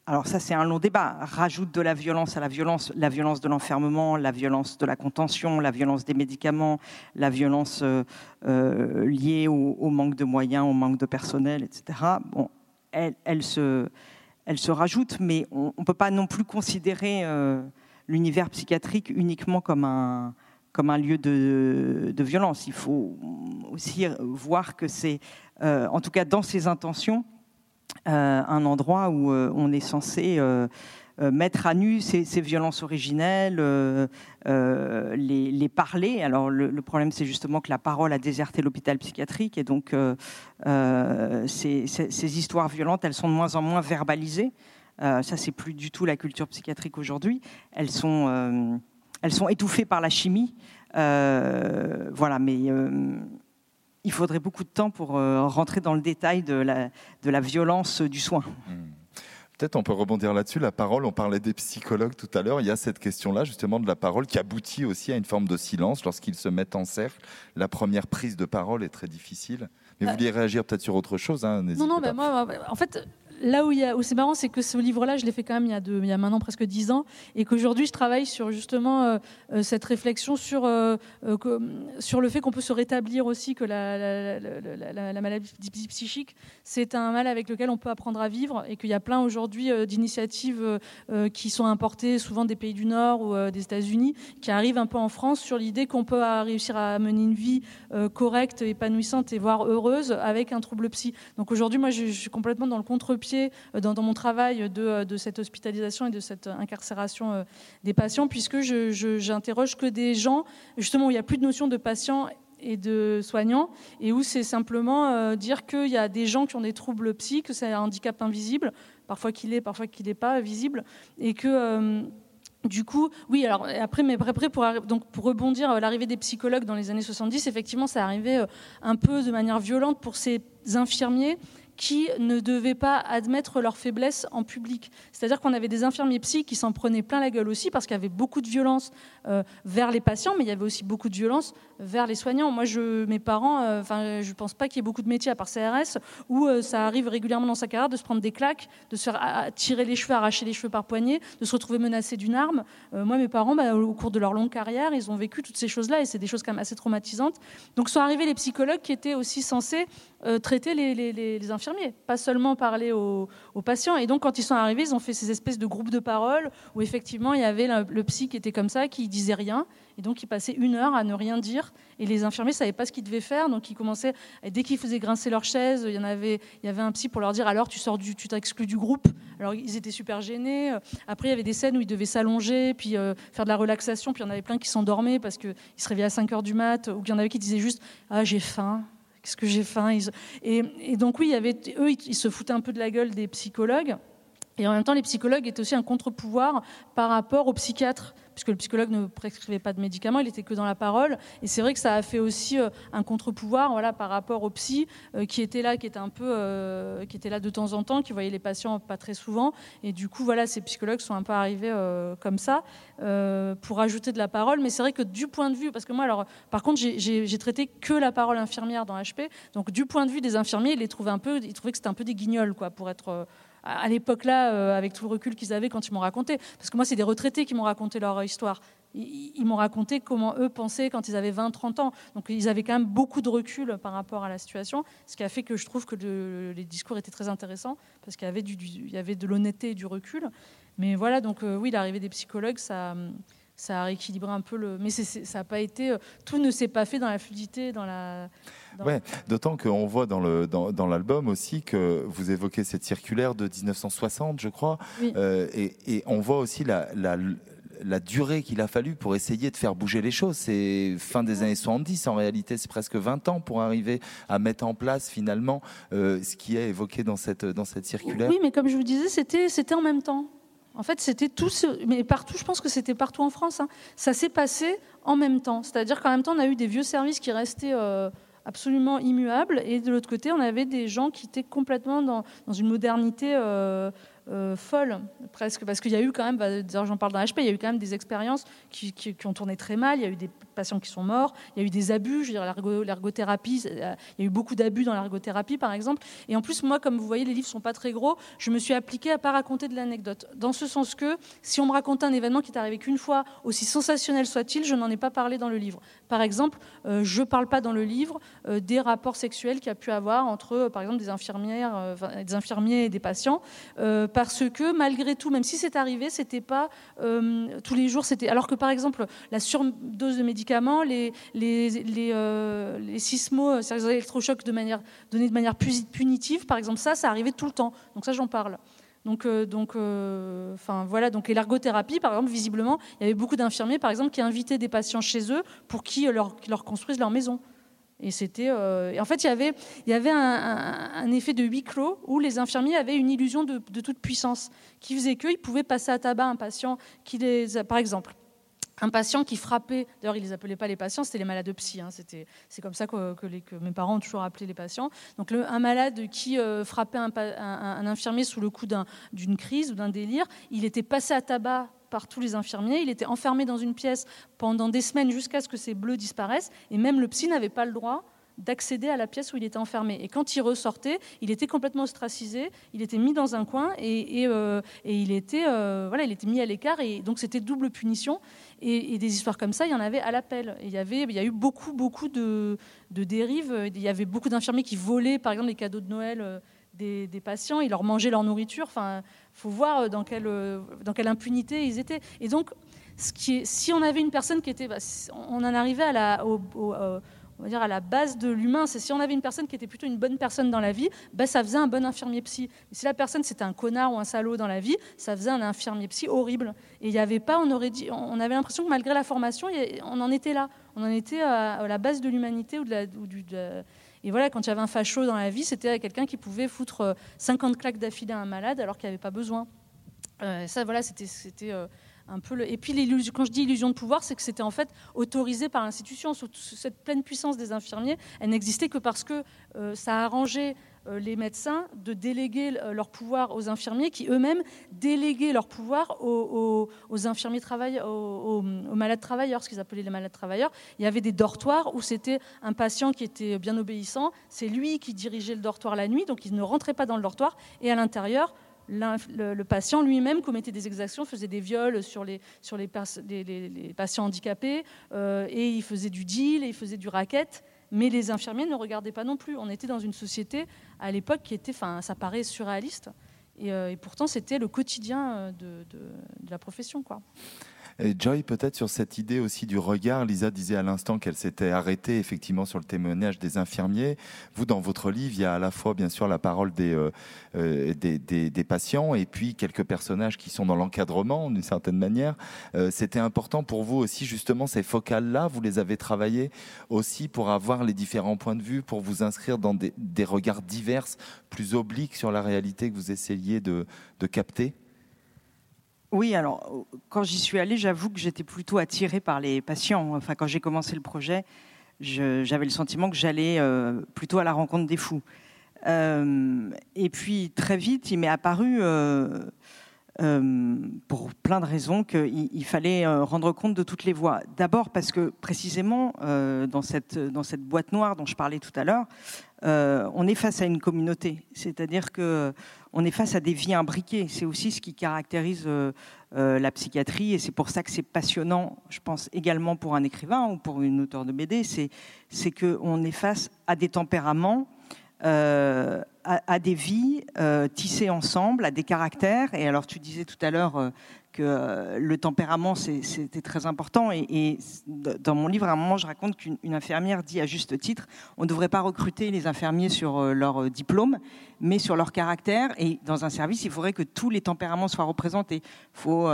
alors ça c'est un long débat, rajoute de la violence à la violence, la violence de l'enfermement, la violence de la contention, la violence des médicaments, la violence euh, euh, liée au, manque de moyens, au manque de personnel, etc. Bon, elle, se, elle rajoute, mais on ne peut pas non plus considérer euh, l'univers psychiatrique uniquement comme un, lieu de, violence. Il faut aussi voir que c'est, en tout cas dans ses intentions, un endroit où euh, on est censé euh, mettre à nu ces, violences originelles, les, parler. Alors le, problème, c'est justement que la parole a déserté l'hôpital psychiatrique et donc ces, ces, histoires violentes, elles sont de moins en moins verbalisées. ça, c'est plus du tout la culture psychiatrique aujourd'hui. Elles sont, elles sont étouffées par la chimie. voilà, mais il faudrait beaucoup de temps pour euh, rentrer dans le détail de la, de la violence du soin. Hmm. Peut-être on peut rebondir là-dessus. La parole, on parlait des psychologues tout à l'heure. Il y a cette question-là, justement, de la parole qui aboutit aussi à une forme de silence lorsqu'ils se mettent en cercle. La première prise de parole est très difficile. Mais vous bah vouliez réagir peut-être sur autre chose hein, Non, non, mais moi, en fait, là où, c'est marrant, c'est que ce livre-là, je l'ai fait quand même il y a, maintenant presque dix ans, et qu'aujourd'hui, je travaille sur justement euh, euh, cette réflexion sur, euh, sur le fait qu'on peut se rétablir aussi, que la, la, maladie psychique, c'est un mal avec lequel on peut apprendre à vivre, et qu'il y a plein aujourd'hui d'initiatives qui sont importées, souvent des pays du Nord ou des États-Unis, qui arrivent un peu en France sur l'idée qu'on peut réussir à mener une vie correcte, épanouissante et voire heureuse avec un trouble psy. Donc aujourd'hui, moi, je suis complètement dans le contre-pied euh, dans, mon travail euh, de, cette hospitalisation et de cette incarcération euh, des patients, puisque j'interroge que des gens, justement, où il n'y a plus de notion de patient et de soignants, et où c'est simplement dire qu'il y a des gens qui ont des troubles psy, que c'est un handicap invisible, parfois qu'il est, parfois qu'il n'est pas visible, et que... du coup, oui, alors après, mais après pour, donc, pour rebondir, l'arrivée des psychologues dans les années 70, effectivement, ça arrivait un peu de manière violente pour ces infirmiers qui ne devaient pas admettre leurs faiblesses en public. C'est-à-dire qu'on avait des infirmiers psy qui s'en prenaient plein la gueule aussi parce qu'il y avait beaucoup de violence euh, vers les patients, mais il y avait aussi beaucoup de violence vers les soignants. Moi, mes parents, euh, enfin, je ne pense pas qu'il y ait beaucoup de métiers à part CRS où euh, ça arrive régulièrement dans sa carrière de se prendre des claques, de se faire tirer les cheveux, arracher les cheveux par poignée, de se retrouver menacé d'une arme. moi, mes parents, bah, au cours de leur longue carrière, ils ont vécu toutes ces choses-là et c'est des choses quand même assez traumatisantes. Donc sont arrivés les psychologues qui étaient aussi censés traiter les infirmiers pas seulement parler aux, patients. Et donc, quand ils sont arrivés, ils ont fait ces espèces de groupes de parole où effectivement, il y avait le, psy qui était comme ça, qui disait rien. Et donc, il passait une heure à ne rien dire. Et les infirmiers ne savaient pas ce qu'ils devaient faire. Donc, ils commençaient, dès qu'ils faisaient grincer leur chaise, il y, avait, il y avait un psy pour leur dire alors, tu sors du, tu t'exclus du groupe. Alors, ils étaient super gênés. Après, il y avait des scènes où ils devaient s'allonger, puis euh, faire de la relaxation. Puis, il y en avait plein qui s'endormaient parce qu'ils se réveillaient à 5 heures du mat. Ou il y en avait qui disaient juste Ah, j'ai faim qu'est-ce que j'ai faim et, donc oui, il eux, ils se foutaient un peu de la gueule des psychologues. Et en même temps, les psychologues étaient aussi un contre-pouvoir par rapport aux psychiatres puisque le psychologue ne prescrivait pas de médicaments, il était que dans la parole. Et c'est vrai que ça a fait aussi euh, un contre-pouvoir voilà, par rapport au psy euh, qui était là, qui était un peu, euh, qui était là de temps en temps, qui voyait les patients pas très souvent. Et du coup, voilà, ces psychologues sont un peu arrivés comme ça pour ajouter de la parole. Mais c'est vrai que du point de vue, parce que moi, alors, par contre, j'ai traité que la parole infirmière dans HP. Donc, du point de vue des infirmiers, ils trouvaient un peu, ils trouvaient que c'était un peu des guignols, quoi, pour être à l'époque-là, euh, avec tout le recul qu'ils avaient quand ils m'ont raconté. Parce que moi, c'est des retraités qui m'ont raconté leur histoire. Ils, m'ont raconté comment eux pensaient quand ils avaient 20, 30 ans. Donc ils avaient quand même beaucoup de recul par rapport à la situation, ce qui a fait que je trouve que les discours étaient très intéressants, parce qu'il y avait, de l'honnêteté et du recul. Mais voilà, donc euh, oui, l'arrivée des psychologues, ça ça a rééquilibré un peu le. Mais ça n'a pas été. Euh, tout ne s'est pas fait dans la fluidité, dans la. Ouais, d'autant qu'on voit dans le dans, l'album aussi que vous évoquez cette circulaire de 1960, je crois, euh, et, on voit aussi la, la, durée qu'il a fallu pour essayer de faire bouger les choses. C'est fin des années 70, en réalité, c'est presque 20 ans pour arriver à mettre en place finalement euh, ce qui est évoqué dans cette, dans cette circulaire. Oui, mais comme je vous disais, c'était, c'était en même temps. En fait, c'était tout, mais partout, je pense que c'était partout en France. Hein. Ça s'est passé en même temps. C'est-à-dire qu'en même temps, on a eu des vieux services qui restaient euh, absolument immuables, et de l'autre côté, on avait des gens qui étaient complètement dans, une modernité euh, euh, folle, presque, parce qu'il y a eu quand même, bah, j'en parle dans HP, il y a eu quand même des expériences qui, ont tourné très mal, il y a eu des patients qui sont morts, il y a eu des abus, je veux dire, l'ergothérapie, il y a eu beaucoup d'abus dans l'ergothérapie, par exemple. Et en plus, moi, comme vous voyez, les livres sont pas très gros, je me suis appliquée à pas raconter de l'anecdote. Dans ce sens que, si on me racontait un événement qui est arrivé qu'une fois, aussi sensationnel soit-il, je n'en ai pas parlé dans le livre. Par exemple, euh, je ne parle pas dans le livre euh, des rapports sexuels qu'il y a pu avoir entre, par exemple, des infirmières, des infirmiers et des patients parce que malgré tout, même si c'est arrivé, c'était pas euh, tous les jours. C'était alors que par exemple la surdose de médicaments, les les les, euh, sismos, les électrochocs de donnés de manière punitive, par exemple, ça, ça arrivait tout le temps. Donc ça, j'en parle. Donc, euh, enfin voilà. Donc, l'ergothérapie, par exemple, visiblement, il y avait beaucoup d'infirmiers, par exemple, qui invitaient des patients chez eux pour qu'ils leur, construisent leur maison. Et c'était, euh, en fait, il y avait, il y avait un, effet de huis clos où les infirmiers avaient une illusion de, toute puissance, qui faisait qu'ils pouvaient passer à tabac un patient qui les, par exemple, un patient qui frappait, d'ailleurs ils les appelaient pas les patients, c'était les malades psy, hein, c'était, c'est comme ça que, mes parents ont toujours appelé les patients. Donc un malade qui euh, frappait un, un, infirmier sous le coup d'une crise ou d'un délire, il était passé à tabac par tous les infirmiers. Il était enfermé dans une pièce pendant des semaines jusqu'à ce que ses bleus disparaissent. Et même le psy n'avait pas le droit d'accéder à la pièce où il était enfermé. Et quand il ressortait, il était complètement ostracisé, il était mis dans un coin et, euh, il, était, euh, voilà, il était mis à l'écart. Et donc c'était double punition. Et, des histoires comme ça, il y en avait à l'appel. Il y, avait, il y a eu beaucoup, beaucoup de, dérives. Il y avait beaucoup d'infirmiers qui volaient, par exemple, les cadeaux de Noël euh, des, patients. Ils leur mangeaient leur nourriture. Enfin, faut voir dans quelle, dans quelle impunité ils étaient. Et donc, si on avait une personne qui était, bah, on en arrivait à la, au, on va dire à la base de l'humain, c'est si on avait une personne qui était plutôt une bonne personne dans la vie, bah, ça faisait un bon infirmier psy. Mais si la personne c'était un connard ou un salaud dans la vie, ça faisait un infirmier psy horrible. Et il n'y avait pas, on aurait dit, on avait l'impression que malgré la formation, on en était là, on en était à, la base de l'humanité ou, de la, et voilà, quand il y avait un facho dans la vie, c'était quelqu'un qui pouvait foutre 50 euh, claques d'affilée à un malade alors qu'il n'y avait pas besoin. Euh, ça, voilà, c'était euh, Et puis, quand je dis illusion de pouvoir, c'est que c'était en fait autorisé par l'institution. Cette pleine puissance des infirmiers, elle n'existait que parce que ça a arrangé euh, les médecins de déléguer leur pouvoir aux infirmiers qui eux-mêmes déléguaient leur pouvoir aux, infirmiers travailleurs, aux, malades travailleurs, ce qu'ils appelaient les malades travailleurs. Il y avait des dortoirs où c'était un patient qui était bien obéissant, c'est lui qui dirigeait le dortoir la nuit, donc il ne rentrait pas dans le dortoir, et à l'intérieur, le, patient lui-même commettait des exactions, faisait des viols sur les, sur les, patients handicapés, euh, et il faisait du deal, et il faisait du racket mais les infirmiers ne regardaient pas non plus. On était dans une société à l'époque qui était, enfin, ça paraît surréaliste, et, euh, pourtant c'était le quotidien euh, de, de, la profession, quoi. Joy, peut-être sur cette idée aussi du regard, Lisa disait à l'instant qu'elle s'était arrêtée effectivement sur le témoignage des infirmiers. Vous, dans votre livre, il y a à la fois bien sûr la parole des, euh, euh, des, patients et puis quelques personnages qui sont dans l'encadrement d'une certaine manière. Euh, c'était important pour vous aussi justement ces focales-là, vous les avez travaillées aussi pour avoir les différents points de vue, pour vous inscrire dans des, regards divers, plus obliques sur la réalité que vous essayiez de capter? Oui, alors quand j'y suis allée, j'avoue que j'étais plutôt attirée par les patients. Enfin, quand j'ai commencé le projet, j'avais le sentiment que j'allais euh, plutôt à la rencontre des fous. Euh, et puis très vite, il m'est apparu, euh, pour plein de raisons, qu'il fallait rendre compte de toutes les voix. D'abord parce que précisément dans cette, dans cette boîte noire dont je parlais tout à l'heure, on est face à une communauté. C'est-à-dire que on est face à des vies imbriquées. C'est aussi ce qui caractérise euh, euh, la psychiatrie et c'est pour ça que c'est passionnant, je pense également pour un écrivain ou pour une auteure de BD, c'est qu'on est face à des tempéraments, euh, à, des vies tissées ensemble, à des caractères. Et alors tu disais tout à l'heure que euh, le tempérament, c'était très important. Et, dans mon livre, à un moment, je raconte qu'une infirmière dit à juste titre, on ne devrait pas recruter les infirmiers sur euh, leur euh, diplôme, mais sur leur caractère. Et dans un service, il faudrait que tous les tempéraments soient représentés. Il faut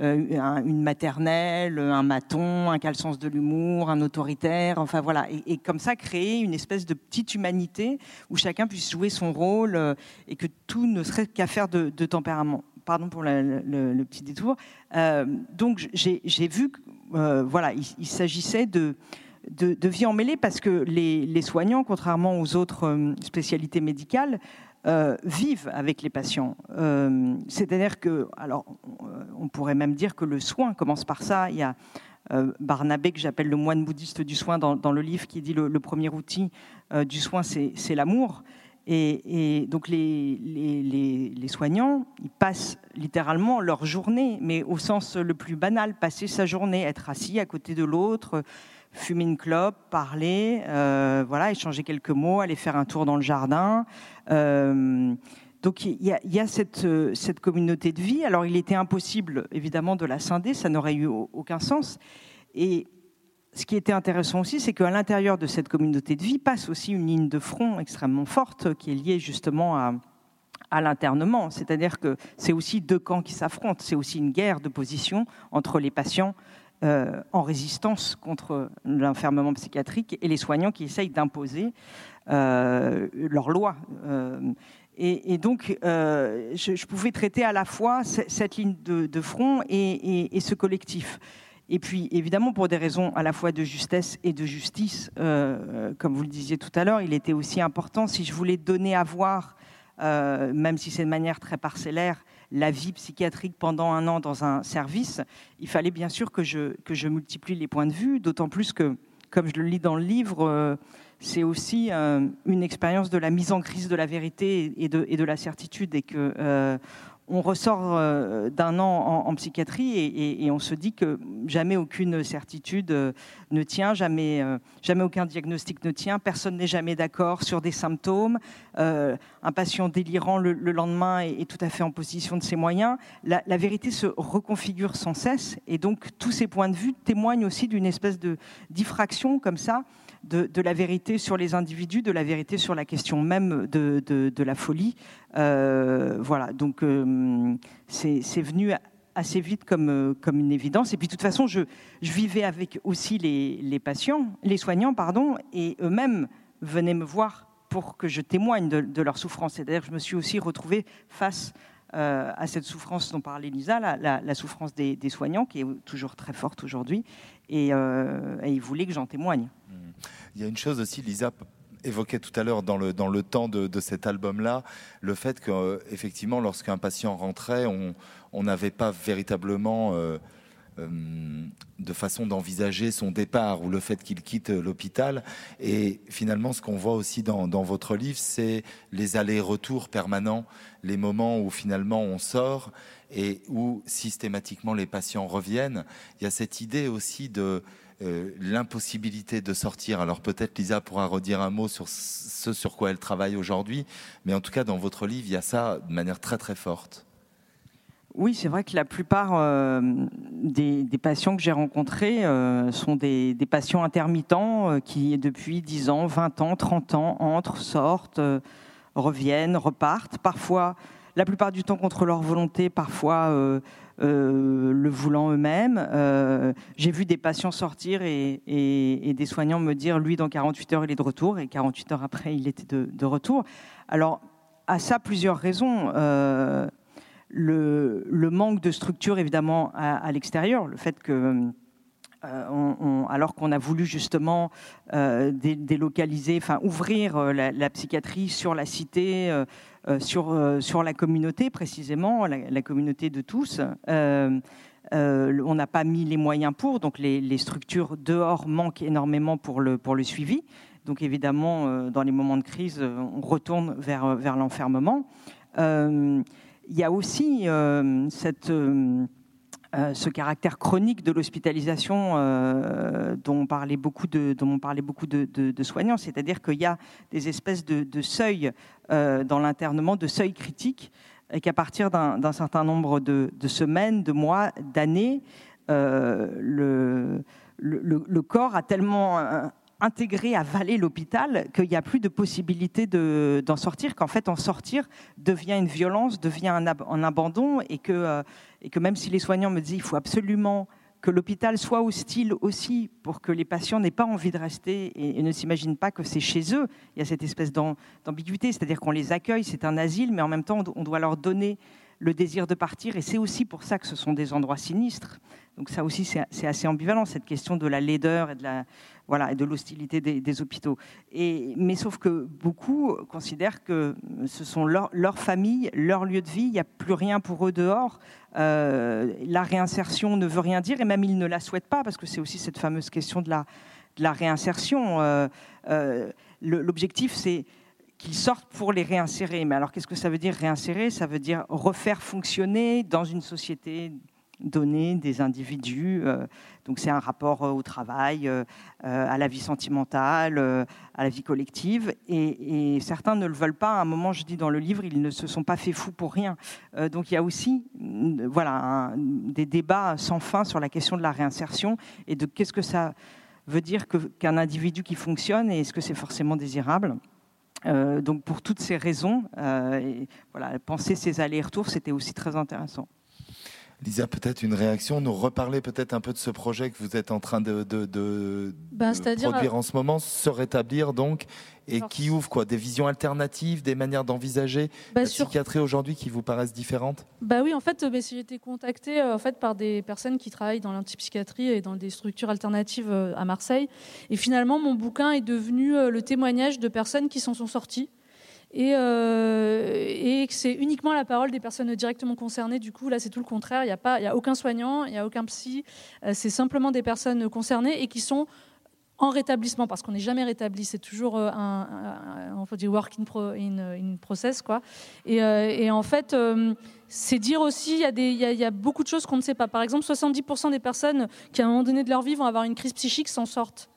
une maternelle, un maton, un sens de l'humour, un autoritaire, enfin voilà. Et, comme ça, créer une espèce de petite humanité où chacun puisse jouer son rôle et que tout ne serait qu'affaire de, de tempérament pardon pour le, petit détour. Euh, donc j'ai vu euh, voilà, il, s'agissait de, de, vie emmêlée parce que les, soignants, contrairement aux autres euh, spécialités médicales, vivent avec les patients. C'est-à-dire que, alors, on pourrait même dire que le soin commence par ça. Il y a Barnabé, que j'appelle le moine bouddhiste du soin dans, le livre, qui dit le, le premier outil du soin, c'est l'amour. Et, donc les, soignants, ils passent littéralement leur journée, mais au sens le plus banal, passer sa journée, être assis à côté de l'autre, fumer une clope, parler, euh, voilà, échanger quelques mots, aller faire un tour dans le jardin. Euh, donc il y a, cette, cette, communauté de vie. Alors il était impossible, évidemment, de la scinder, ça n'aurait eu aucun sens. Ce qui était intéressant aussi, c'est qu'à l'intérieur de cette communauté de vie passe aussi une ligne de front extrêmement forte qui est liée justement à, l'internement. C'est-à-dire que c'est aussi deux camps qui s'affrontent. C'est aussi une guerre de position entre les patients euh, en résistance contre l'enfermement psychiatrique et les soignants qui essayent d'imposer euh, leurs lois. Euh, et, donc, je, pouvais traiter à la fois cette ligne de, front et ce collectif. Et puis, évidemment, pour des raisons à la fois de justesse et de justice, euh, comme vous le disiez tout à l'heure, il était aussi important, si je voulais donner à voir, euh, même si c'est de manière très parcellaire, la vie psychiatrique pendant un an dans un service, il fallait bien sûr que je, que je multiplie les points de vue, d'autant plus que, comme je le lis dans le livre, euh, c'est aussi une expérience de la mise en crise de la vérité et de, la certitude, et que on ressort euh, d'un an en, psychiatrie et, on se dit que jamais aucune certitude euh, ne tient, jamais, euh, jamais aucun diagnostic ne tient, personne n'est jamais d'accord sur des symptômes. un patient délirant le, lendemain est, tout à fait en position de ses moyens. La, la, vérité se reconfigure sans cesse et donc tous ces points de vue témoignent aussi d'une espèce de diffraction comme ça de, la vérité sur les individus, de la vérité sur la question même de, la folie. Euh, voilà, donc euh, c'est venu assez vite comme, euh, comme une évidence. Et puis de toute façon, je, vivais avec aussi les, patients, les soignants, pardon, et eux-mêmes venaient me voir pour que je témoigne de, leur souffrance. C'est-à-dire que je me suis aussi retrouvée face cette souffrance dont parlait Lisa, la, souffrance des, soignants, qui est toujours très forte aujourd'hui, et, et ils voulaient que j'en témoigne. Il y a une chose aussi, Lisa, évoquais tout à l'heure dans le, dans le temps de, cet album-là, le fait que, effectivement, lorsqu'un patient rentrait, on n'avait pas véritablement euh, de façon d'envisager son départ ou le fait qu'il quitte l'hôpital. Et finalement, ce qu'on voit aussi dans, votre livre, c'est les allers-retours permanents, les moments où finalement on sort et où systématiquement les patients reviennent. Il y a cette idée aussi de euh, l'impossibilité de sortir. Alors peut-être Lisa pourra redire un mot sur ce sur quoi elle travaille aujourd'hui, mais en tout cas dans votre livre, il y a ça de manière très très forte. Oui, c'est vrai que la plupart euh, des, patients que j'ai rencontrés euh, sont des, patients intermittents euh, qui, depuis 10 ans, 20 ans, 30 ans, entrent, sortent, reviennent, repartent. Parfois, la plupart du temps contre leur volonté, parfois le voulant eux-mêmes. j'ai vu des patients sortir et, des soignants me dire, lui, dans 48 heures, il est de retour, et 48 heures après, il était de, de retour. Alors, à ça, plusieurs raisons le, manque de structure évidemment à, l'extérieur, le fait que euh, alors qu'on a voulu justement euh, délocaliser, enfin ouvrir euh, la, psychiatrie sur la cité, sur, la communauté précisément, la, communauté de tous. on n'a pas mis les moyens pour, donc les, structures dehors manquent énormément pour le, suivi. Donc évidemment, dans les moments de crise, on retourne vers l'enfermement il y a aussi euh, euh, euh, ce caractère chronique de l'hospitalisation dont parlait beaucoup de, dont on parlait beaucoup de, soignants, c'est-à-dire qu'il y a des espèces de, seuils dans l'internement, de seuils critiques, et qu'à partir d'un certain nombre de, semaines, de mois, d'années, le, corps a tellement intégré, avaler l'hôpital, qu'il n'y a plus de possibilité d'en sortir, qu'en fait en sortir devient une violence, devient un, abandon, et que, euh, et que même si les soignants me disent qu'il faut absolument que l'hôpital soit hostile aussi pour que les patients n'aient pas envie de rester et, ne s'imaginent pas que c'est chez eux. Il y a cette espèce d'ambiguïté, c'est-à-dire qu'on les accueille, c'est un asile, mais en même temps on doit leur donner le désir de partir, et c'est aussi pour ça que ce sont des endroits sinistres. Donc ça aussi, c'est assez ambivalent, cette question de la laideur et de la, voilà, et de l'hostilité des, hôpitaux. Et, mais sauf que beaucoup considèrent que ce sont leur, leur famille, leur lieu de vie, il n'y a plus rien pour eux dehors. Euh, la réinsertion ne veut rien dire, et même ils ne la souhaitent pas, parce que c'est aussi cette fameuse question de la, de la réinsertion. Euh, euh, l'objectif, c'est qu'ils sortent pour les réinsérer. Mais alors, qu'est-ce que ça veut dire réinsérer? Ça veut dire refaire fonctionner dans une société donnée des individus. Euh, donc, c'est un rapport euh, au travail, euh, à la vie sentimentale, à la vie collective. Et, certains ne le veulent pas. À un moment, je dis dans le livre, ils ne se sont pas fait fous pour rien. donc, il y a aussi voilà, des débats sans fin sur la question de la réinsertion et de qu'est-ce que ça veut dire qu'un individu qui fonctionne et est-ce que c'est forcément désirable donc pour toutes ces raisons, voilà, penser ces allers-retours, c'était aussi très intéressant. Lisa, peut-être une réaction, nous reparler peut-être un peu de ce projet que vous êtes en train de, ben, produire en ce moment, se rétablir donc, et qui ouvre quoi? Des visions alternatives, des manières d'envisager bah, la psychiatrie aujourd'hui qui vous paraissent différentes? Bah oui, en fait, euh, j'ai été contactée euh, en fait, par des personnes qui travaillent dans l'antipsychiatrie et dans des structures alternatives euh, à Marseille. Et finalement, mon bouquin est devenu le témoignage de personnes qui s'en sont sorties et, euh, et que c'est uniquement la parole des personnes directement concernées. Du coup, là, c'est tout le contraire. Il n'y a, pas, il a aucun soignant, il n'y a aucun psy. Euh, c'est simplement des personnes concernées et qui sont en rétablissement, parce qu'on n'est jamais rétabli, c'est toujours euh, un, dire work in, process, quoi. Et, en fait, c'est dire aussi, il y, y a, beaucoup de choses qu'on ne sait pas. Par exemple, 70% des personnes qui, à un moment donné de leur vie, vont avoir une crise psychique s'en sortent.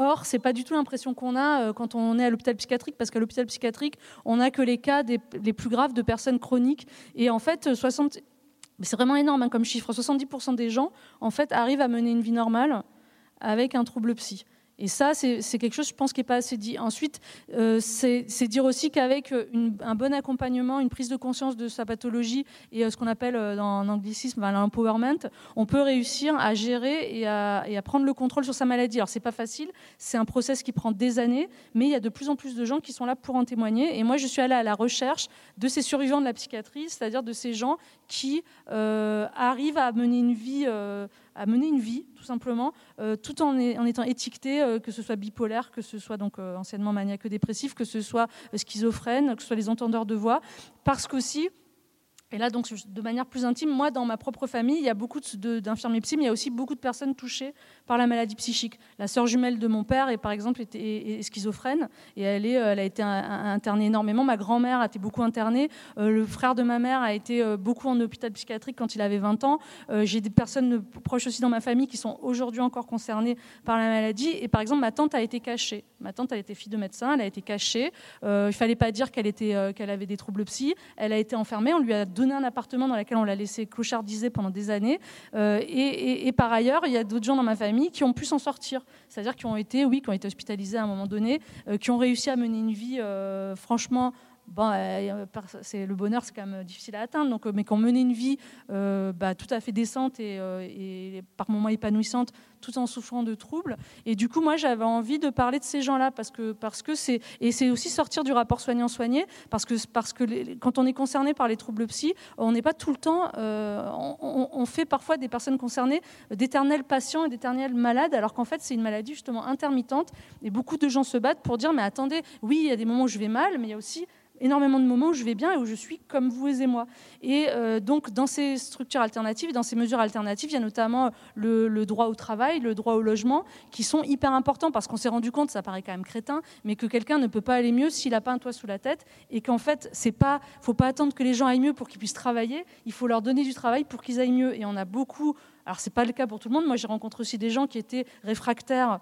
Or, c'est pas du tout l'impression qu'on a euh, quand on est à l'hôpital psychiatrique, parce qu'à l'hôpital psychiatrique, on n'a que les cas les plus graves de personnes chroniques. Et en fait, 60, c'est vraiment énorme hein, comme chiffre. 70% des gens, en fait, arrivent à mener une vie normale avec un trouble psy. Et ça, c'est quelque chose, je pense, qui n'est pas assez dit. Ensuite, euh, c'est dire aussi qu'avec un bon accompagnement, une prise de conscience de sa pathologie et euh, ce qu'on appelle euh, dans, en anglicisme l'empowerment, on peut réussir à gérer et à, et à, prendre le contrôle sur sa maladie. Alors, c'est pas facile, c'est un process qui prend des années, mais il y a de plus en plus de gens qui sont là pour en témoigner. Et moi, je suis allée à la recherche de ces survivants de la psychiatrie, c'est-à-dire de ces gens qui arrivent à mener une vie à mener une vie, tout simplement, tout en, étant étiqueté, que ce soit bipolaire, que ce soit donc anciennement maniaque-dépressif, que ce soit schizophrène, que ce soit les entendeurs de voix, parce qu'aussi, et là, donc, de manière plus intime, moi, dans ma propre famille, il y a beaucoup d'infirmiers psy, mais il y a aussi beaucoup de personnes touchées par la maladie psychique. La sœur jumelle de mon père, est, par exemple, était, schizophrène, et elle, est, elle a été internée énormément. Ma grand-mère a été beaucoup internée. Euh, le frère de ma mère a été euh, beaucoup en hôpital psychiatrique quand il avait 20 ans. Euh, j'ai des personnes proches aussi dans ma famille qui sont aujourd'hui encore concernées par la maladie. Et par exemple, ma tante a été cachée. Ma tante, elle était fille de médecin, elle a été cachée. il ne fallait pas dire qu'elle qu'elle avait des troubles psy. Elle a été enfermée, on lui a donné un appartement dans lequel on l'a laissé clochardiser pendant des années. Euh, et, par ailleurs, il y a d'autres gens dans ma famille qui ont pu s'en sortir. C'est-à-dire qui ont été, oui, qui ont été hospitalisés à un moment donné, euh, qui ont réussi à mener une vie euh, franchement bon, c'est le bonheur, c'est quand même difficile à atteindre. Donc, mais qui ont mené une vie bah, tout à fait décente et, par moments épanouissante, tout en souffrant de troubles. Et du coup, moi, j'avais envie de parler de ces gens-là parce que parce que c'est et c'est aussi sortir du rapport soignant-soigné parce que parce que quand on est concerné par les troubles psy, on n'est pas tout le temps. Euh, on, fait parfois des personnes concernées d'éternels patients et d'éternels malades, alors qu'en fait, c'est une maladie justement intermittente. Et beaucoup de gens se battent pour dire mais attendez, oui, il y a des moments où je vais mal, mais il y a aussi énormément de moments où je vais bien et où je suis comme vous et moi. Et euh, donc, dans ces structures alternatives, dans ces mesures alternatives, il y a notamment le, droit au travail, le droit au logement, qui sont hyper importants parce qu'on s'est rendu compte, ça paraît quand même crétin, mais que quelqu'un ne peut pas aller mieux s'il n'a pas un toit sous la tête et qu'en fait, c'est pas, faut pas attendre que les gens aillent mieux pour qu'ils puissent travailler, il faut leur donner du travail pour qu'ils aillent mieux. Et on a beaucoup alors, ce n'est pas le cas pour tout le monde. Moi, j'ai rencontré aussi des gens qui étaient réfractaires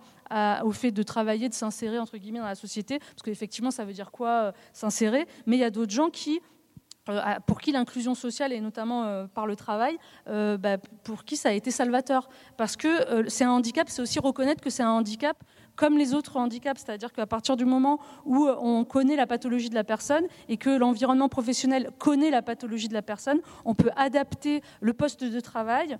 au fait de travailler, de s'insérer, entre guillemets, dans la société, parce qu'effectivement, ça veut dire quoi, euh, s'insérer? Mais il y a d'autres gens euh, pour qui l'inclusion sociale, et notamment euh, par le travail, bah, pour qui ça a été salvateur. Parce que c'est un handicap, c'est aussi reconnaître que c'est un handicap comme les autres handicaps, c'est-à-dire qu'à partir du moment où on connaît la pathologie de la personne et que l'environnement professionnel connaît la pathologie de la personne, on peut adapter le poste de travail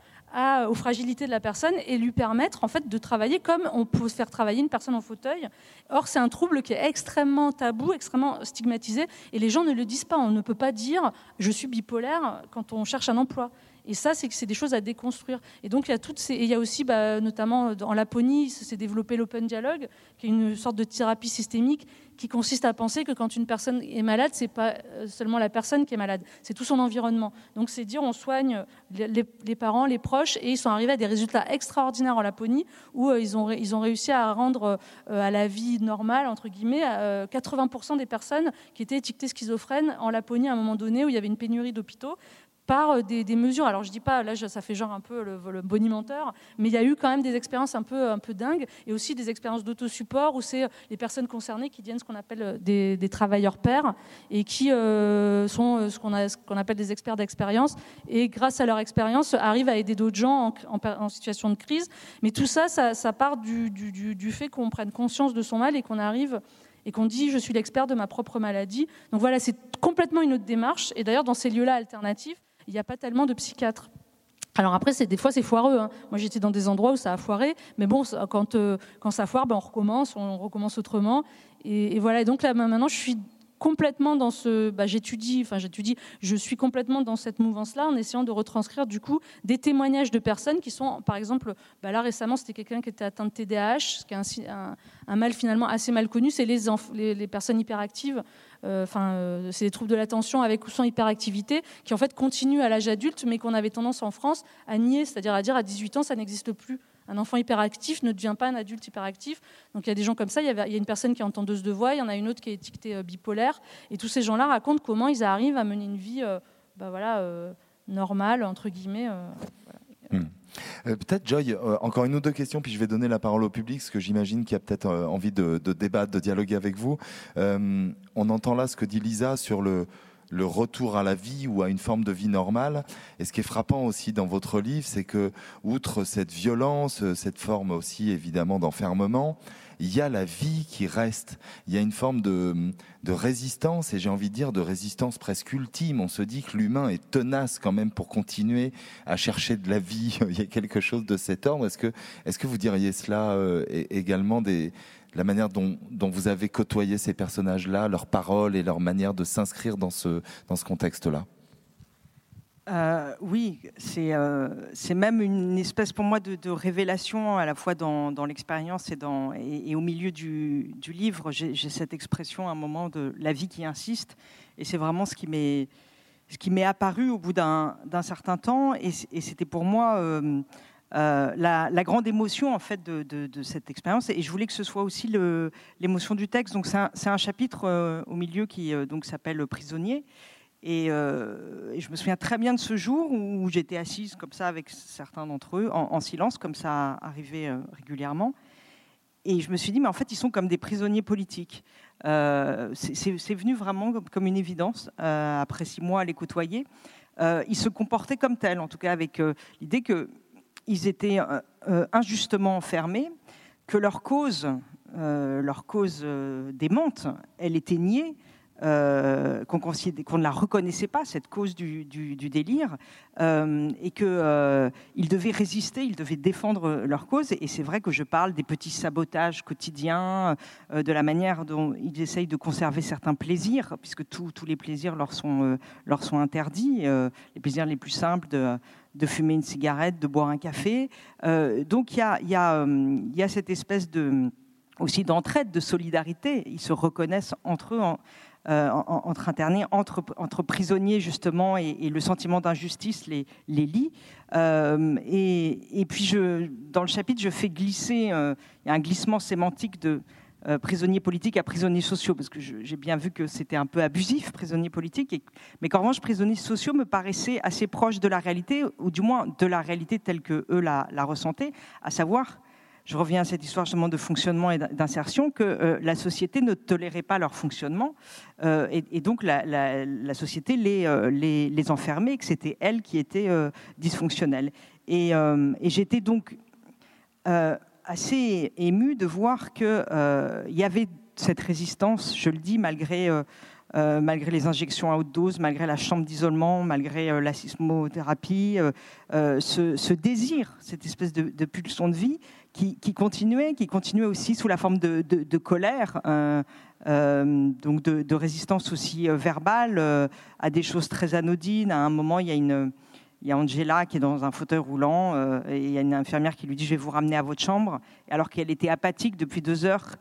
aux fragilités de la personne et lui permettre en fait de travailler comme on peut faire travailler une personne en fauteuil. Or, c'est un trouble qui est extrêmement tabou, extrêmement stigmatisé, et les gens ne le disent pas. On ne peut pas dire je suis bipolaire quand on cherche un emploi. Et ça, c'est des choses à déconstruire. Et donc, il y a toutes ces, il y a aussi, bah, notamment en Laponie, s'est développé l'open dialogue, qui est une sorte de thérapie systémique qui consiste à penser que quand une personne est malade, c'est pas euh, seulement la personne qui est malade, c'est tout son environnement. Donc, c'est dire on soigne les, parents, les proches, et ils sont arrivés à des résultats extraordinaires en Laponie, où euh, ils, ont, ils ont réussi à rendre euh, à la vie normale, entre guillemets, 80% des personnes qui étaient étiquetées schizophrènes en Laponie à un moment donné, où il y avait une pénurie d'hôpitaux par euh, des, mesures. Alors je dis pas, là ça fait genre un peu le, bonimenteur, mais il y a eu quand même des expériences un peu, un peu dingues et aussi des expériences d'autosupport où c'est euh, les personnes concernées qui deviennent ce qu'on appelle euh, des, travailleurs pairs et qui sont ce qu'on appelle des experts d'expérience et grâce à leur expérience arrivent à aider d'autres gens en, situation de crise. Mais tout ça, ça, part du, du fait qu'on prenne conscience de son mal et qu'on arrive et qu'on dit je suis l'expert de ma propre maladie. Donc voilà, c'est complètement une autre démarche. Et d'ailleurs, dans ces lieux-là alternatifs, il n'y a pas tellement de psychiatres. Alors après, c'est, des fois, c'est foireux. Hein. Moi, j'étais dans des endroits où ça a foiré, mais bon, quand, euh, quand ça foire, ben, on recommence, on recommence autrement. Et, et voilà. Et donc là, maintenant, je suis complètement dans ce. Bah, j'étudie, enfin j'étudie, je suis complètement dans cette mouvance-là en essayant de retranscrire du coup des témoignages de personnes qui sont, par exemple, bah, là récemment c'était quelqu'un qui était atteint de TDAH, ce qui est un, un, mal finalement assez mal connu, c'est les, les, personnes hyperactives. Euh, enfin, euh, c'est des troubles de l'attention avec ou sans hyperactivité qui en fait continuent à l'âge adulte, mais qu'on avait tendance en France à nier, c'est-à-dire à dire à 18 ans ça n'existe plus. Un enfant hyperactif ne devient pas un adulte hyperactif. Donc il y a des gens comme ça. Il y, a une personne qui est entendeuse de voix, il y en a une autre qui est étiquetée euh, bipolaire. Et tous ces gens-là racontent comment ils arrivent à mener une vie euh, bah euh, normale, entre guillemets. Hmm. peut-être Joy, encore une ou deux questions, puis je vais donner la parole au public, parce que j'imagine qu'il y a peut-être envie de, débattre, de dialoguer avec vous. on entend là ce que dit Lisa sur le, le retour à la vie ou à une forme de vie normale. Et ce qui est frappant aussi dans votre livre, c'est que, outre cette violence, cette forme aussi évidemment d'enfermement, il y a la vie qui reste. Il y a une forme de, résistance, et j'ai envie de dire de résistance presque ultime. On se dit que l'humain est tenace quand même pour continuer à chercher de la vie. il y a quelque chose de cet ordre. Est-ce que, est-ce que vous diriez cela euh, également des, la manière dont, vous avez côtoyé ces personnages-là, leurs paroles et leur manière de s'inscrire dans ce, contexte-là euh, oui, euh, c'est même une espèce pour moi de, révélation à la fois dans, l'expérience et, au milieu du, livre. J'ai cette expression à un moment de la vie qui insiste, et c'est vraiment ce qui m'est apparu au bout d'un certain temps, et, c'était pour moi euh, la, grande émotion en fait de, cette expérience. Et je voulais que ce soit aussi l'émotion du texte. Donc c'est un, chapitre au milieu qui donc s'appelle Prisonnier. Euh, et, je me souviens très bien de ce jour où j'étais assise comme ça avec certains d'entre eux, en, silence, comme ça arrivait euh, régulièrement. Et je me suis dit, mais en fait, ils sont comme des prisonniers politiques. Euh, c'est venu vraiment comme une évidence, après six mois à les côtoyer. ils se comportaient comme tels, en tout cas avec l'idée qu'ils étaient injustement enfermés, que leur cause, leur cause démente, elle était niée, euh, qu'on ne la reconnaissait pas, cette cause du, délire, euh, et qu'ils euh, devaient résister, ils devaient défendre leur cause. Et c'est vrai que je parle des petits sabotages quotidiens, de la manière dont ils essayent de conserver certains plaisirs, puisque tous les plaisirs leur sont, leur sont interdits, les plaisirs les plus simples de, de fumer une cigarette, de boire un café. donc il y a, cette espèce aussi d'entraide, de solidarité. Ils se reconnaissent entre eux euh, entre internés, entre, prisonniers justement, et, le sentiment d'injustice les, lie. Euh, et, puis dans le chapitre, je fais glisser, euh, il y a un glissement sémantique de prisonniers politiques à prisonniers sociaux, parce que j'ai bien vu que c'était un peu abusif, prisonniers politiques, mais qu'en revanche, prisonniers sociaux me paraissaient assez proches de la réalité, ou du moins de la réalité telle que eux la, ressentaient, à savoir je reviens à cette histoire justement de fonctionnement et d'insertion, que euh, la société ne tolérait pas leur fonctionnement, euh, et, donc la, société euh, les, enfermait, que c'était elle qui était dysfonctionnelle. Et, j'étais donc assez émue de voir qu'il y avait cette résistance, je le dis, malgré... malgré les injections à haute dose, malgré la chambre d'isolement, malgré la sismothérapie, ce, désir, cette espèce de, de, pulsion de vie qui, continuait, qui continuait aussi sous la forme de, colère, euh, euh, donc de, résistance aussi euh, verbale à des choses très anodines. À un moment, il y a une il y a Angela qui est dans un fauteuil roulant et il y a une infirmière qui lui dit je vais vous ramener à votre chambre alors qu'elle était apathique depuis deux heures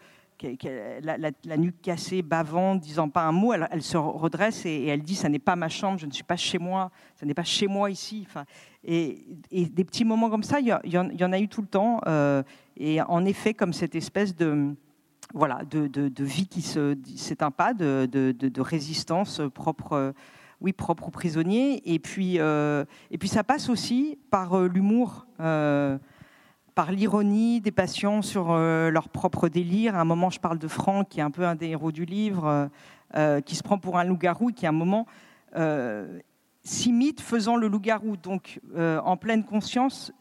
la, nuque cassée, bavant, disant pas un mot, elle, se redresse et, elle dit ça n'est pas ma chambre, je ne suis pas chez moi, ça n'est pas chez moi ici. Enfin, et, des petits moments comme ça, il y, en, a eu tout le temps. Euh, et en effet, comme cette espèce de voilà de, vie qui s'éteint pas, de, résistance propre. Oui, propre aux prisonniers. Et puis, euh, ça passe aussi par euh, l'humour par l'ironie des patients sur euh, leur propre délire. À un moment, je parle de Franck, qui est un peu un des héros du livre, euh, euh, qui se prend pour un loup-garou, qui à un moment s'imite faisant le loup-garou, donc en pleine conscience,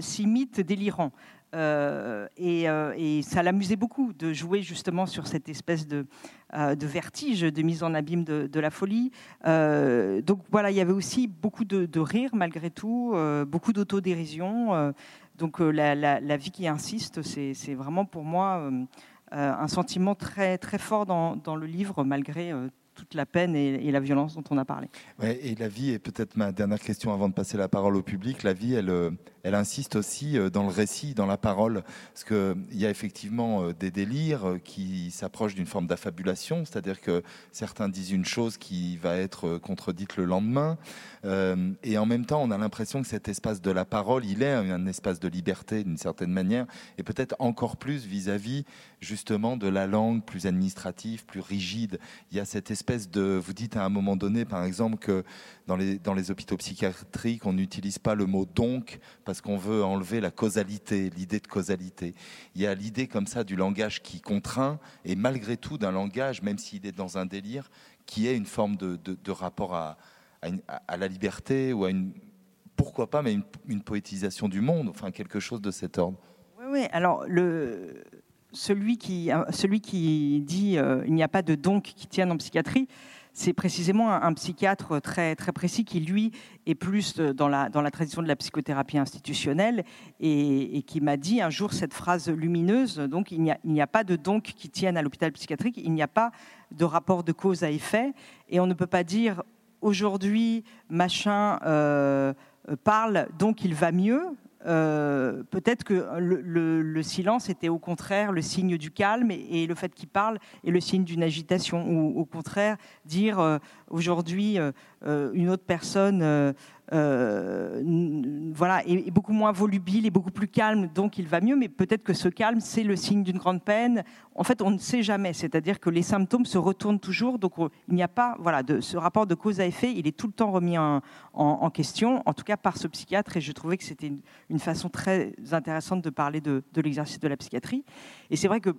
s'imite délirant. Et, ça l'amusait beaucoup de jouer justement sur cette espèce de, vertige, de mise en abîme de, la folie. donc voilà, il y avait aussi beaucoup de, de rire malgré tout, beaucoup d'autodérision. Donc euh, la, vie qui insiste, c'est vraiment pour moi euh, euh, un sentiment très, très fort dans, dans le livre, malgré toute la peine et, la violence dont on a parlé. et la vie, et peut-être ma dernière question avant de passer la parole au public, la vie, elle, euh, elle insiste aussi euh, dans le récit, dans la parole, parce qu'il y a effectivement euh, des délires qui s'approchent d'une forme d'affabulation, c'est-à-dire que certains disent une chose qui va être contredite le lendemain, et en même temps, on a l'impression que cet espace de la parole, il est un espace de liberté d'une certaine manière, et peut-être encore plus vis-à-vis justement de la langue plus administrative, plus rigide. Il y a cette espèce de, vous dites à un moment donné, par exemple, que dans les, dans les hôpitaux psychiatriques, on n'utilise pas le mot donc parce qu'on veut enlever la causalité, l'idée de causalité. Il y a l'idée comme ça du langage qui contraint et malgré tout d'un langage, même s'il est dans un délire, qui est une forme de, de, rapport à, à, la liberté ou à une, pourquoi pas, mais une, poétisation du monde, enfin quelque chose de cet ordre. Oui. Alors celui qui, celui qui dit euh, il n'y a pas de donc qui tienne en psychiatrie, c'est précisément un, psychiatre très, très précis qui, lui, est plus dans la, dans la tradition de la psychothérapie institutionnelle et, qui m'a dit un jour cette phrase lumineuse, donc il n'y a, a, pas de donc qui tienne à l'hôpital psychiatrique, il n'y a pas de rapport de cause à effet et on ne peut pas dire aujourd'hui, machin parle, donc il va mieux. peut-être que le, silence était au contraire le signe du calme et, le fait qu'il parle est le signe d'une agitation. Ou au contraire, dire aujourd'hui une autre personne euh, voilà, est, beaucoup moins volubile et beaucoup plus calme, donc il va mieux. Mais peut-être que ce calme, c'est le signe d'une grande peine. En fait, on ne sait jamais. C'est-à-dire que les symptômes se retournent toujours. Donc il n'y a pas, voilà, de, ce rapport de cause à effet, il est tout le temps remis en, question, en tout cas par ce psychiatre. Et je trouvais que c'était une, façon très intéressante de parler de, l'exercice de la psychiatrie. Et c'est vrai que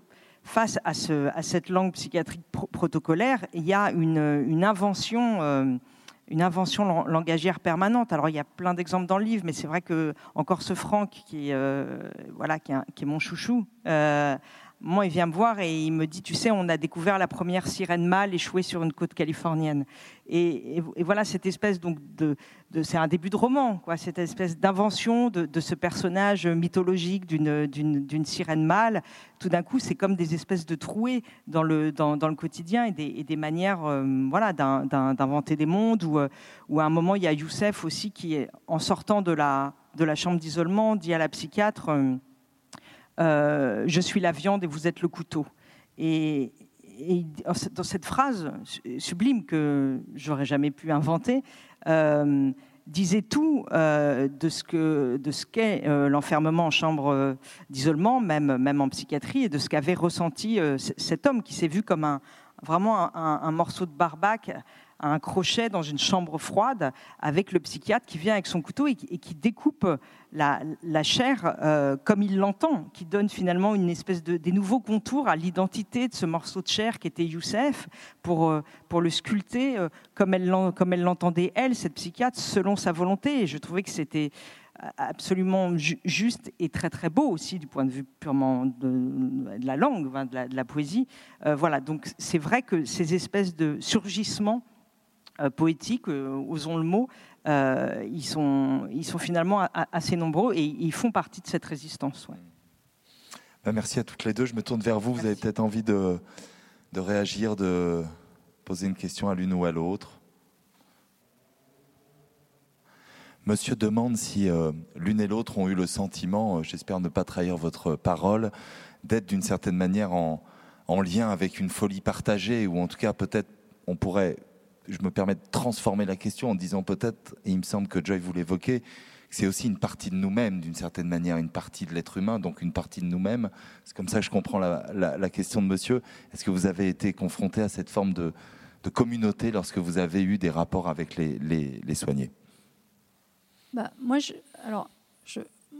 face à, ce, à, cette langue psychiatrique protocolaire, il y a une, invention. Euh, une invention langagière permanente. Alors il y a plein d'exemples dans le livre, mais c'est vrai que encore ce Franck qui est euh, voilà qui est, mon chouchou. Euh, moi, il vient me voir et il me dit, tu sais, on a découvert la première sirène mâle échouée sur une côte californienne. Et, voilà cette espèce donc de, c'est un début de roman, quoi, cette espèce d'invention de, ce personnage mythologique d'une sirène mâle. Tout d'un coup, c'est comme des espèces de trouées dans le quotidien et des, manières, euh, voilà, d'inventer des mondes. Ou euh, à un moment, il y a Youssef aussi qui, en sortant de la chambre d'isolement, dit à la psychiatre. Euh, je suis la viande et vous êtes le couteau. Et, dans cette phrase sublime que j'aurais jamais pu inventer, euh, disait tout euh, de ce que de ce qu'est l'enfermement en chambre d'isolement, même même en psychiatrie, et de ce qu'avait ressenti cet homme qui s'est vu comme un vraiment un, un morceau de barbac un crochet dans une chambre froide avec le psychiatre qui vient avec son couteau et qui, découpe la, chair euh, comme il l'entend, qui donne finalement une espèce de des nouveaux contours à l'identité de ce morceau de chair qui était Youssef pour, euh, pour le sculpter euh, comme elle comme elle l'entendait elle, cette psychiatre, selon sa volonté. Et je trouvais que c'était absolument juste et très très beau aussi du point de vue purement de, la langue, de la, de la poésie. voilà, donc c'est vrai que ces espèces de surgissements poétiques, osons le mot, euh, ils, sont, ils sont finalement assez nombreux et ils font partie de cette résistance. Bah, merci à toutes les deux. Je me tourne vers vous. Vous avez peut-être envie de, de réagir, de poser une question à l'une ou à l'autre. Monsieur demande si l'une et l'autre ont eu le sentiment, j'espère ne pas trahir votre parole, d'être d'une certaine manière en, en, lien avec une folie partagée, ou en tout cas peut-être on pourrait je me permets de transformer la question en disant peut-être, et il me semble que Joy vous l'évoquait, c'est aussi une partie de nous-mêmes, d'une certaine manière, une partie de l'être humain, donc une partie de nous-mêmes. C'est comme ça que je comprends la, question de monsieur. Est-ce que vous avez été confronté à cette forme de, communauté lorsque vous avez eu des rapports avec les, soignés? Bah, moi, alors,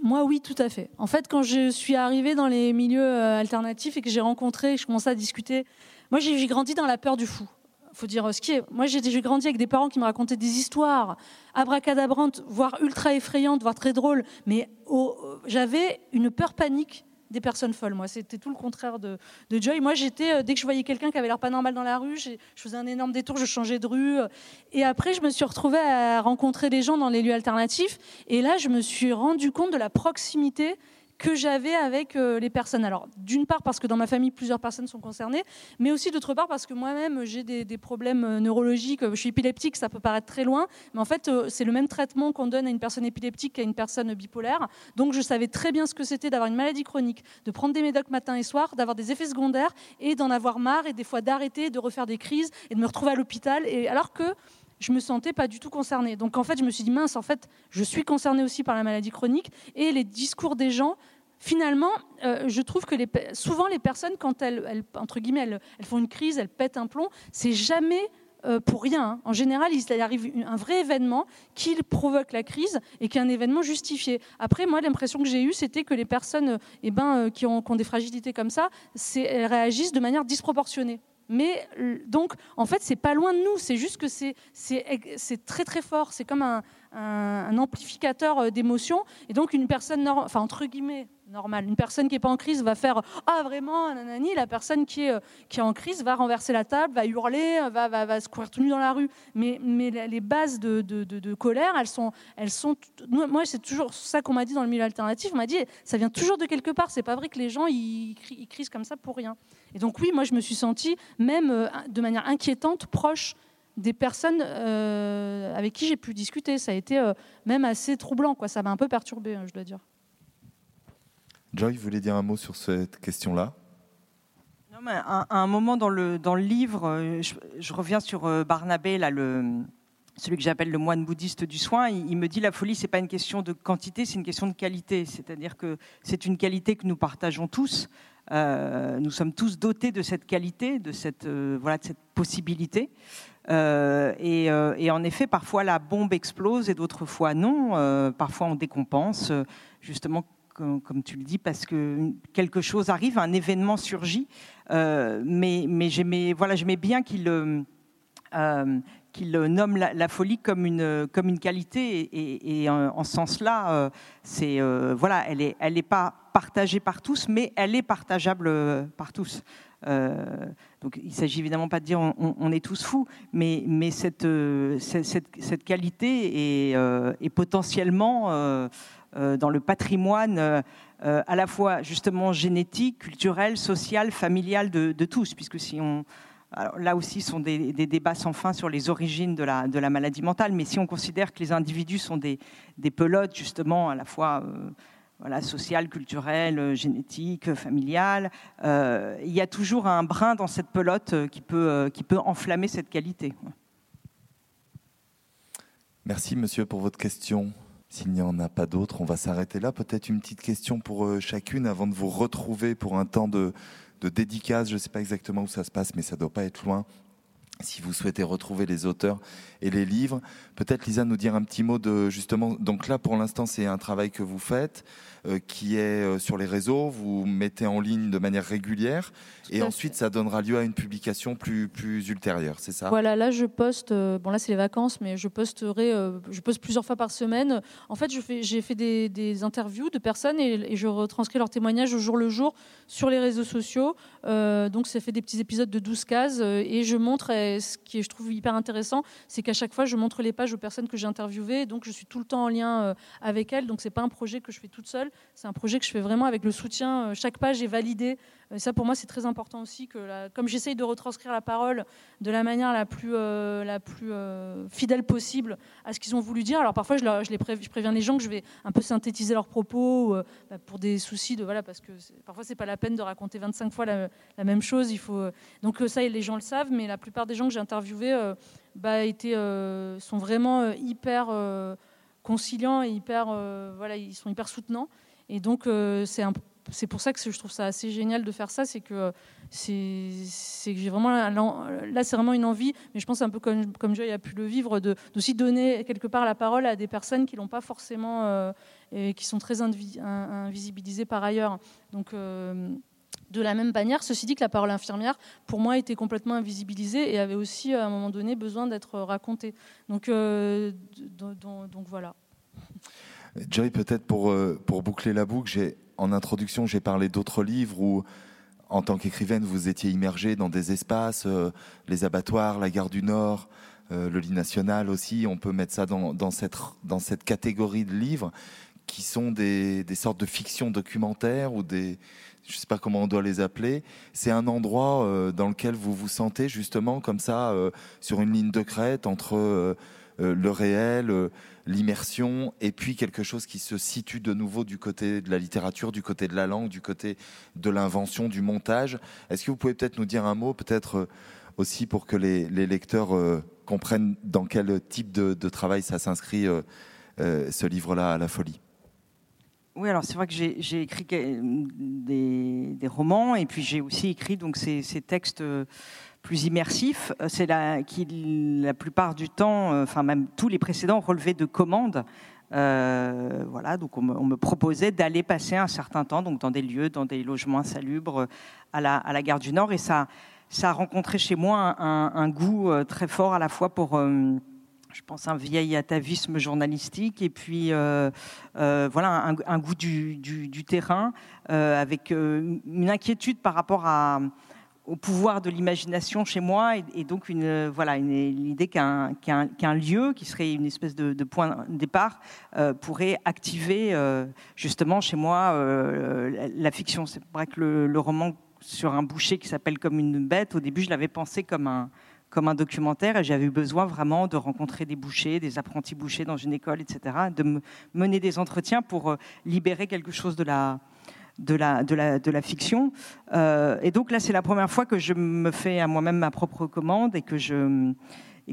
moi, oui, tout à fait. En fait, quand je suis arrivée dans les milieux euh, alternatifs et que j'ai rencontré, je commençais à discuter, moi, j'ai grandi dans la peur du fou faut dire ce qui est. Moi, j'ai grandi avec des parents qui me racontaient des histoires abracadabrantes, voire ultra effrayantes, voire très drôles. Mais j'avais une peur panique des personnes folles. Moi, c'était tout le contraire de, Joy. Moi, j'étais euh, dès que je voyais quelqu'un qui avait l'air pas normal dans la rue, je faisais un énorme détour, je changeais de rue. Et après, je me suis retrouvée à rencontrer des gens dans les lieux alternatifs. Et là, je me suis rendu compte de la proximité que j'avais avec euh, les personnes. Alors, d'une part parce que dans ma famille, plusieurs personnes sont concernées, mais aussi d'autre part parce que moi-même, j'ai des, problèmes euh, neurologiques. Je suis épileptique, ça peut paraître très loin, mais en fait, euh, c'est le même traitement qu'on donne à une personne épileptique qu'à une personne bipolaire. Donc, je savais très bien ce que c'était d'avoir une maladie chronique, de prendre des médocs matin et soir, d'avoir des effets secondaires et d'en avoir marre et des fois d'arrêter, de refaire des crises et de me retrouver à l'hôpital. Et alors que je me sentais pas du tout concernée. Donc en fait, je me suis dit mince, en fait, je suis concernée aussi par la maladie chronique et les discours des gens. Finalement, euh, je trouve que souvent les personnes, quand elles, entre guillemets, elles, font une crise, elles pètent un plomb, c'est jamais euh, pour rien. Hein. En général, il arrive un vrai événement qui provoque la crise et qui est un événement justifié. Après, moi, l'impression que j'ai eue, c'était que les personnes eh ben, euh, qui, ont, qui, ont, des fragilités comme ça, elles réagissent de manière disproportionnée. Mais donc, en fait, c'est pas loin de nous. C'est juste que c'est très très fort. C'est comme un, un, amplificateur euh, d'émotions. Et donc, une personne, enfin entre guillemets, normale, une personne qui n'est pas en crise va faire ah vraiment nanani. La personne qui est euh, qui est en crise va renverser la table, va hurler, va, va, va se courir tout nu dans la rue. Mais mais les bases de, de, colère, elles sont elles sont. Moi, c'est toujours ça qu'on m'a dit dans le milieu alternatif. On m'a dit ça vient toujours de quelque part. C'est pas vrai que les gens ils, ils crisent comme ça pour rien. Et donc oui, moi je me suis sentie même euh, de manière inquiétante proche des personnes avec qui j'ai pu discuter. Ça a été même assez troublant, quoi. ça m'a un peu perturbé, hein, je dois dire. Joy, vous voulez dire un mot sur cette question-là? À, un moment dans le, dans le livre, je, reviens sur Barnabé, là, le, celui que j'appelle le moine bouddhiste du soin, il, me dit la folie, c'est pas une question de quantité, c'est une question de qualité. C'est-à-dire que c'est une qualité que nous partageons tous. Euh, nous sommes tous dotés de cette qualité, de cette, euh, voilà, de cette possibilité. Euh, et, et, en effet, parfois la bombe explose et d'autres fois non. parfois on décompense, justement comme, tu le dis, parce que quelque chose arrive, un événement surgit. mais mais j'aimais bien qu'il nomme la, folie comme une, qualité. Et, en, ce sens-là, euh, euh, voilà, elle n'est pas partagée par tous, mais elle est partageable euh, par tous. Donc il s'agit évidemment pas de dire on, est tous fous, mais, mais cette, qualité est, est potentiellement dans le patrimoine à la fois justement génétique, culturel, social, familial de, tous, puisque si on là aussi, sont des, débats sans fin sur les origines de la, maladie mentale. Mais si on considère que les individus sont des, pelotes, justement, à la fois euh, voilà, sociales, culturelles, euh, génétiques, familiales, euh, il y a toujours un brin dans cette pelote qui peut, qui peut enflammer cette qualité. Merci, monsieur, pour votre question. S'il n'y en a pas d'autres, on va s'arrêter là. Peut-être une petite question pour chacune avant de vous retrouver pour un temps de, de dédicace. Je ne sais pas exactement où ça se passe, mais ça ne doit pas être loin. Si vous souhaitez retrouver les auteurs et les livres, peut-être Lisa nous dire un petit mot de justement. Donc là, pour l'instant, c'est un travail que vous faites. Euh, qui est euh, sur les réseaux, vous mettez en ligne de manière régulière, et ensuite ça donnera lieu à une publication plus, plus ultérieure, c'est ça? Voilà, là je poste, euh, bon là c'est les vacances, mais je posterai, je poste plusieurs fois par semaine. En fait, j'ai fait des, interviews de personnes et, je retranscris leurs témoignages au jour le jour sur les réseaux sociaux. donc ça fait des petits épisodes de 12 cases, et je montre, ce qui je trouve hyper intéressant, c'est qu'à chaque fois je montre les pages aux personnes que j'ai interviewées, donc je suis tout le temps en lien avec elles, donc c'est pas un projet que je fais toute seule, c'est un projet que je fais vraiment avec le soutien. Euh, chaque page est validée. Ça, pour moi, c'est très important aussi. Que comme j'essaye de retranscrire la parole de la manière la plus, euh, la plus euh, fidèle possible à ce qu'ils ont voulu dire. Alors parfois, je, je, préviens les gens que je vais un peu synthétiser leurs propos bah, pour des soucis de voilà, parce que parfois c'est pas la peine de raconter 25 fois la, même chose. Il faut donc ça, les gens le savent, mais la plupart des gens que j'ai interviewés bah, sont vraiment hyper conciliants et hyper voilà, ils sont hyper soutenants. Et donc, euh, c'est pour ça que je trouve ça assez génial de faire ça, c'est que c'est que j'ai vraiment là c'est vraiment une envie, mais je pense un peu comme comme Joy a pu le vivre, de d'aussi donner quelque part la parole à des personnes qui l'ont pas forcément euh, et qui sont très invisibilisées par ailleurs. Donc euh, de la même manière, ceci dit que la parole infirmière, pour moi, était complètement invisibilisée et avait aussi, à un moment donné, besoin d'être racontée. Donc, donc voilà. Joy, peut-être pour, euh, boucler la boucle, en introduction, j'ai parlé d'autres livres où, en tant qu'écrivaine, vous étiez immergée dans des espaces, euh, les abattoirs, la gare du Nord, euh, le lit national aussi. On peut mettre ça dans, dans, cette, catégorie de livres qui sont des, des sortes de fiction documentaires ou des, je ne sais pas comment on doit les appeler. C'est un endroit dans lequel vous vous sentez justement comme ça, sur une ligne de crête entre le réel l'immersion et puis quelque chose qui se situe de nouveau du côté de la littérature, du côté de la langue, du côté de l'invention, du montage. Est-ce que vous pouvez peut-être nous dire un mot, peut-être euh, aussi pour que les, lecteurs euh, comprennent dans quel type de, travail ça s'inscrit, euh, ce livre-là, à la folie? Oui, alors c'est vrai que j'ai écrit des, romans et puis j'ai aussi écrit donc ces, textes plus immersif. Euh, c'est la, qui, la plupart du temps, euh, enfin même tous les précédents relevaient de commandes. Euh, voilà, donc on me, proposait d'aller passer un certain temps donc dans des lieux, dans des logements insalubres à la, gare du Nord, et ça a rencontré chez moi un, goût très fort à la fois pour, je pense, un vieil atavisme journalistique, et puis voilà un, goût du, terrain, avec une inquiétude par rapport au pouvoir de l'imagination chez moi et, donc une voilà l'idée qu'un qu'un lieu qui serait une espèce de, point de départ euh, pourrait activer euh, justement chez moi euh, la fiction. C'est vrai que le, roman sur un boucher qui s'appelle comme une bête, au début je l'avais pensé comme un comme un documentaire et j'avais besoin vraiment de rencontrer des bouchers, des apprentis bouchers dans une école, etc., de mener des entretiens pour euh, libérer quelque chose de la, de la, de la, de la fiction. Euh, et donc là, c'est la première fois que je me fais à moi-même ma propre commande et que je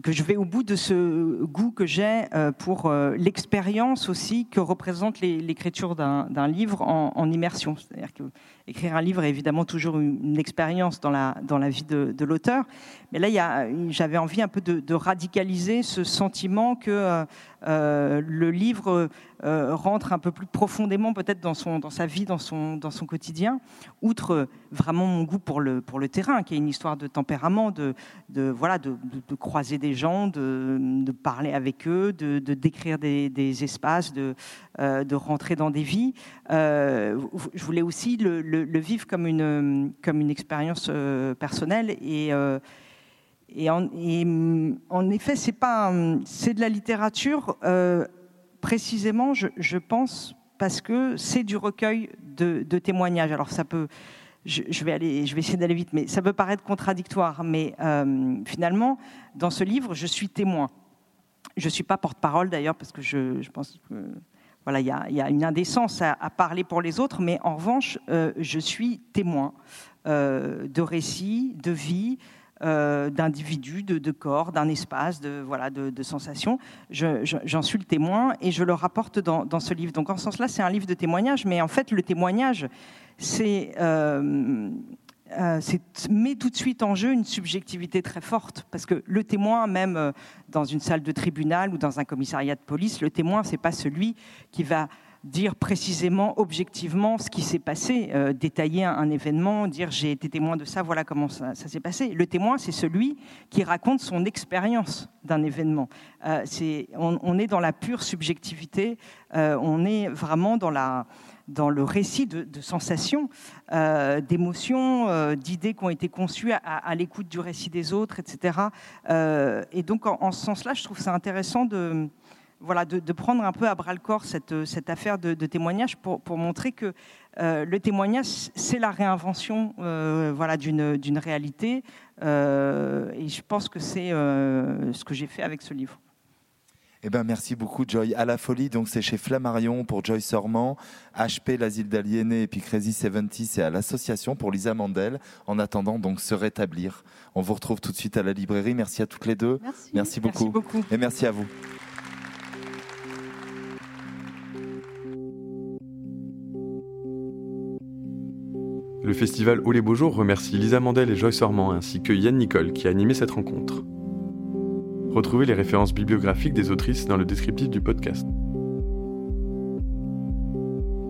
que je vais au bout de ce goût que j'ai euh, pour l'expérience aussi que représente l'écriture d'un livre en, immersion. C'est-à-dire que écrire un livre est évidemment toujours une, expérience dans la, dans la vie de, l'auteur, mais là, j'avais envie un peu de, radicaliser ce sentiment que euh, le livre rentre un peu plus profondément peut-être dans, dans sa vie, dans son, dans son quotidien, outre vraiment mon goût pour le, pour le terrain, qui est une histoire de tempérament, de, de voilà, de, croiser des gens, de, parler avec eux, de, décrire des, espaces, de, euh, de rentrer dans des vies. Euh, je voulais aussi le, vivre comme une, comme une expérience euh, personnelle et et en, en, effet, c'est de la littérature précisément, je, pense, parce que c'est du recueil de, de, témoignages. Alors ça peut, je, vais aller, je vais essayer d'aller vite, mais ça peut paraître contradictoire. Mais euh, finalement, dans ce livre, je suis témoin. Je ne suis pas porte-parole d'ailleurs, parce que je, pense que voilà, il y, a une indécence à, parler pour les autres, mais en revanche, euh, je suis témoin euh, de récits, de vie, d'individus, de, corps, d'un espace, de, voilà, de, sensations. J'en suis le témoin et je le rapporte dans ce livre. Donc en ce sens-là, c'est un livre de témoignage, mais en fait, le témoignage, c'est euh, euh, met tout de suite en jeu une subjectivité très forte, parce que le témoin, même euh, dans une salle de tribunal ou dans un commissariat de police, le témoin, c'est pas celui qui va dire précisément, objectivement ce qui s'est passé, détailler un, événement, dire j'ai été témoin de ça, voilà comment ça, s'est passé. Le témoin, c'est celui qui raconte son expérience d'un événement. on, on, est dans la pure subjectivité, on est vraiment dans la dans le récit de, sensations, euh, d'émotions, euh, d'idées qui ont été conçues à, l'écoute du récit des autres, etc. Euh, et donc, en, ce sens-là, je trouve ça intéressant de, voilà, de, prendre un peu à bras le corps cette, cette affaire de, témoignage pour, pour, montrer que le témoignage, c'est la réinvention voilà, d'une réalité. et je pense que c'est ce que j'ai fait avec ce livre. Eh ben, merci beaucoup, Joy. À la folie, donc c'est chez Flammarion pour Joy Sormand, HP, l'asile d'aliénés et puis Crazy 70, c'est à l'association pour Lisa Mandel. En attendant, donc, se rétablir. On vous retrouve tout de suite à la librairie. Merci à toutes les deux. Merci, beaucoup. beaucoup. Et merci à vous. Le festival Oh les Beaux Jours remercie Lisa Mandel et Joy Sormand ainsi que Yann Nicole qui a animé cette rencontre. Retrouvez les références bibliographiques des autrices dans le descriptif du podcast.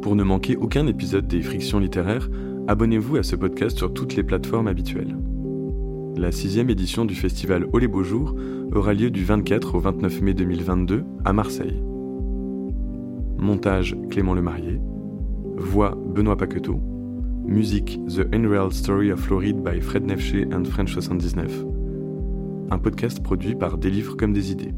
Pour ne manquer aucun épisode des Frictions littéraires, abonnez-vous à ce podcast sur toutes les plateformes habituelles. La sixième édition du festival Oh les Beaux Jours aura lieu du 24 au 29 mai 2022 à Marseille. Montage Clément Lemarié. Voix Benoît Paqueteau. Musique The Unreal Story of Floride by Fred Nefché and French 79 un podcast produit par Des livres comme des idées.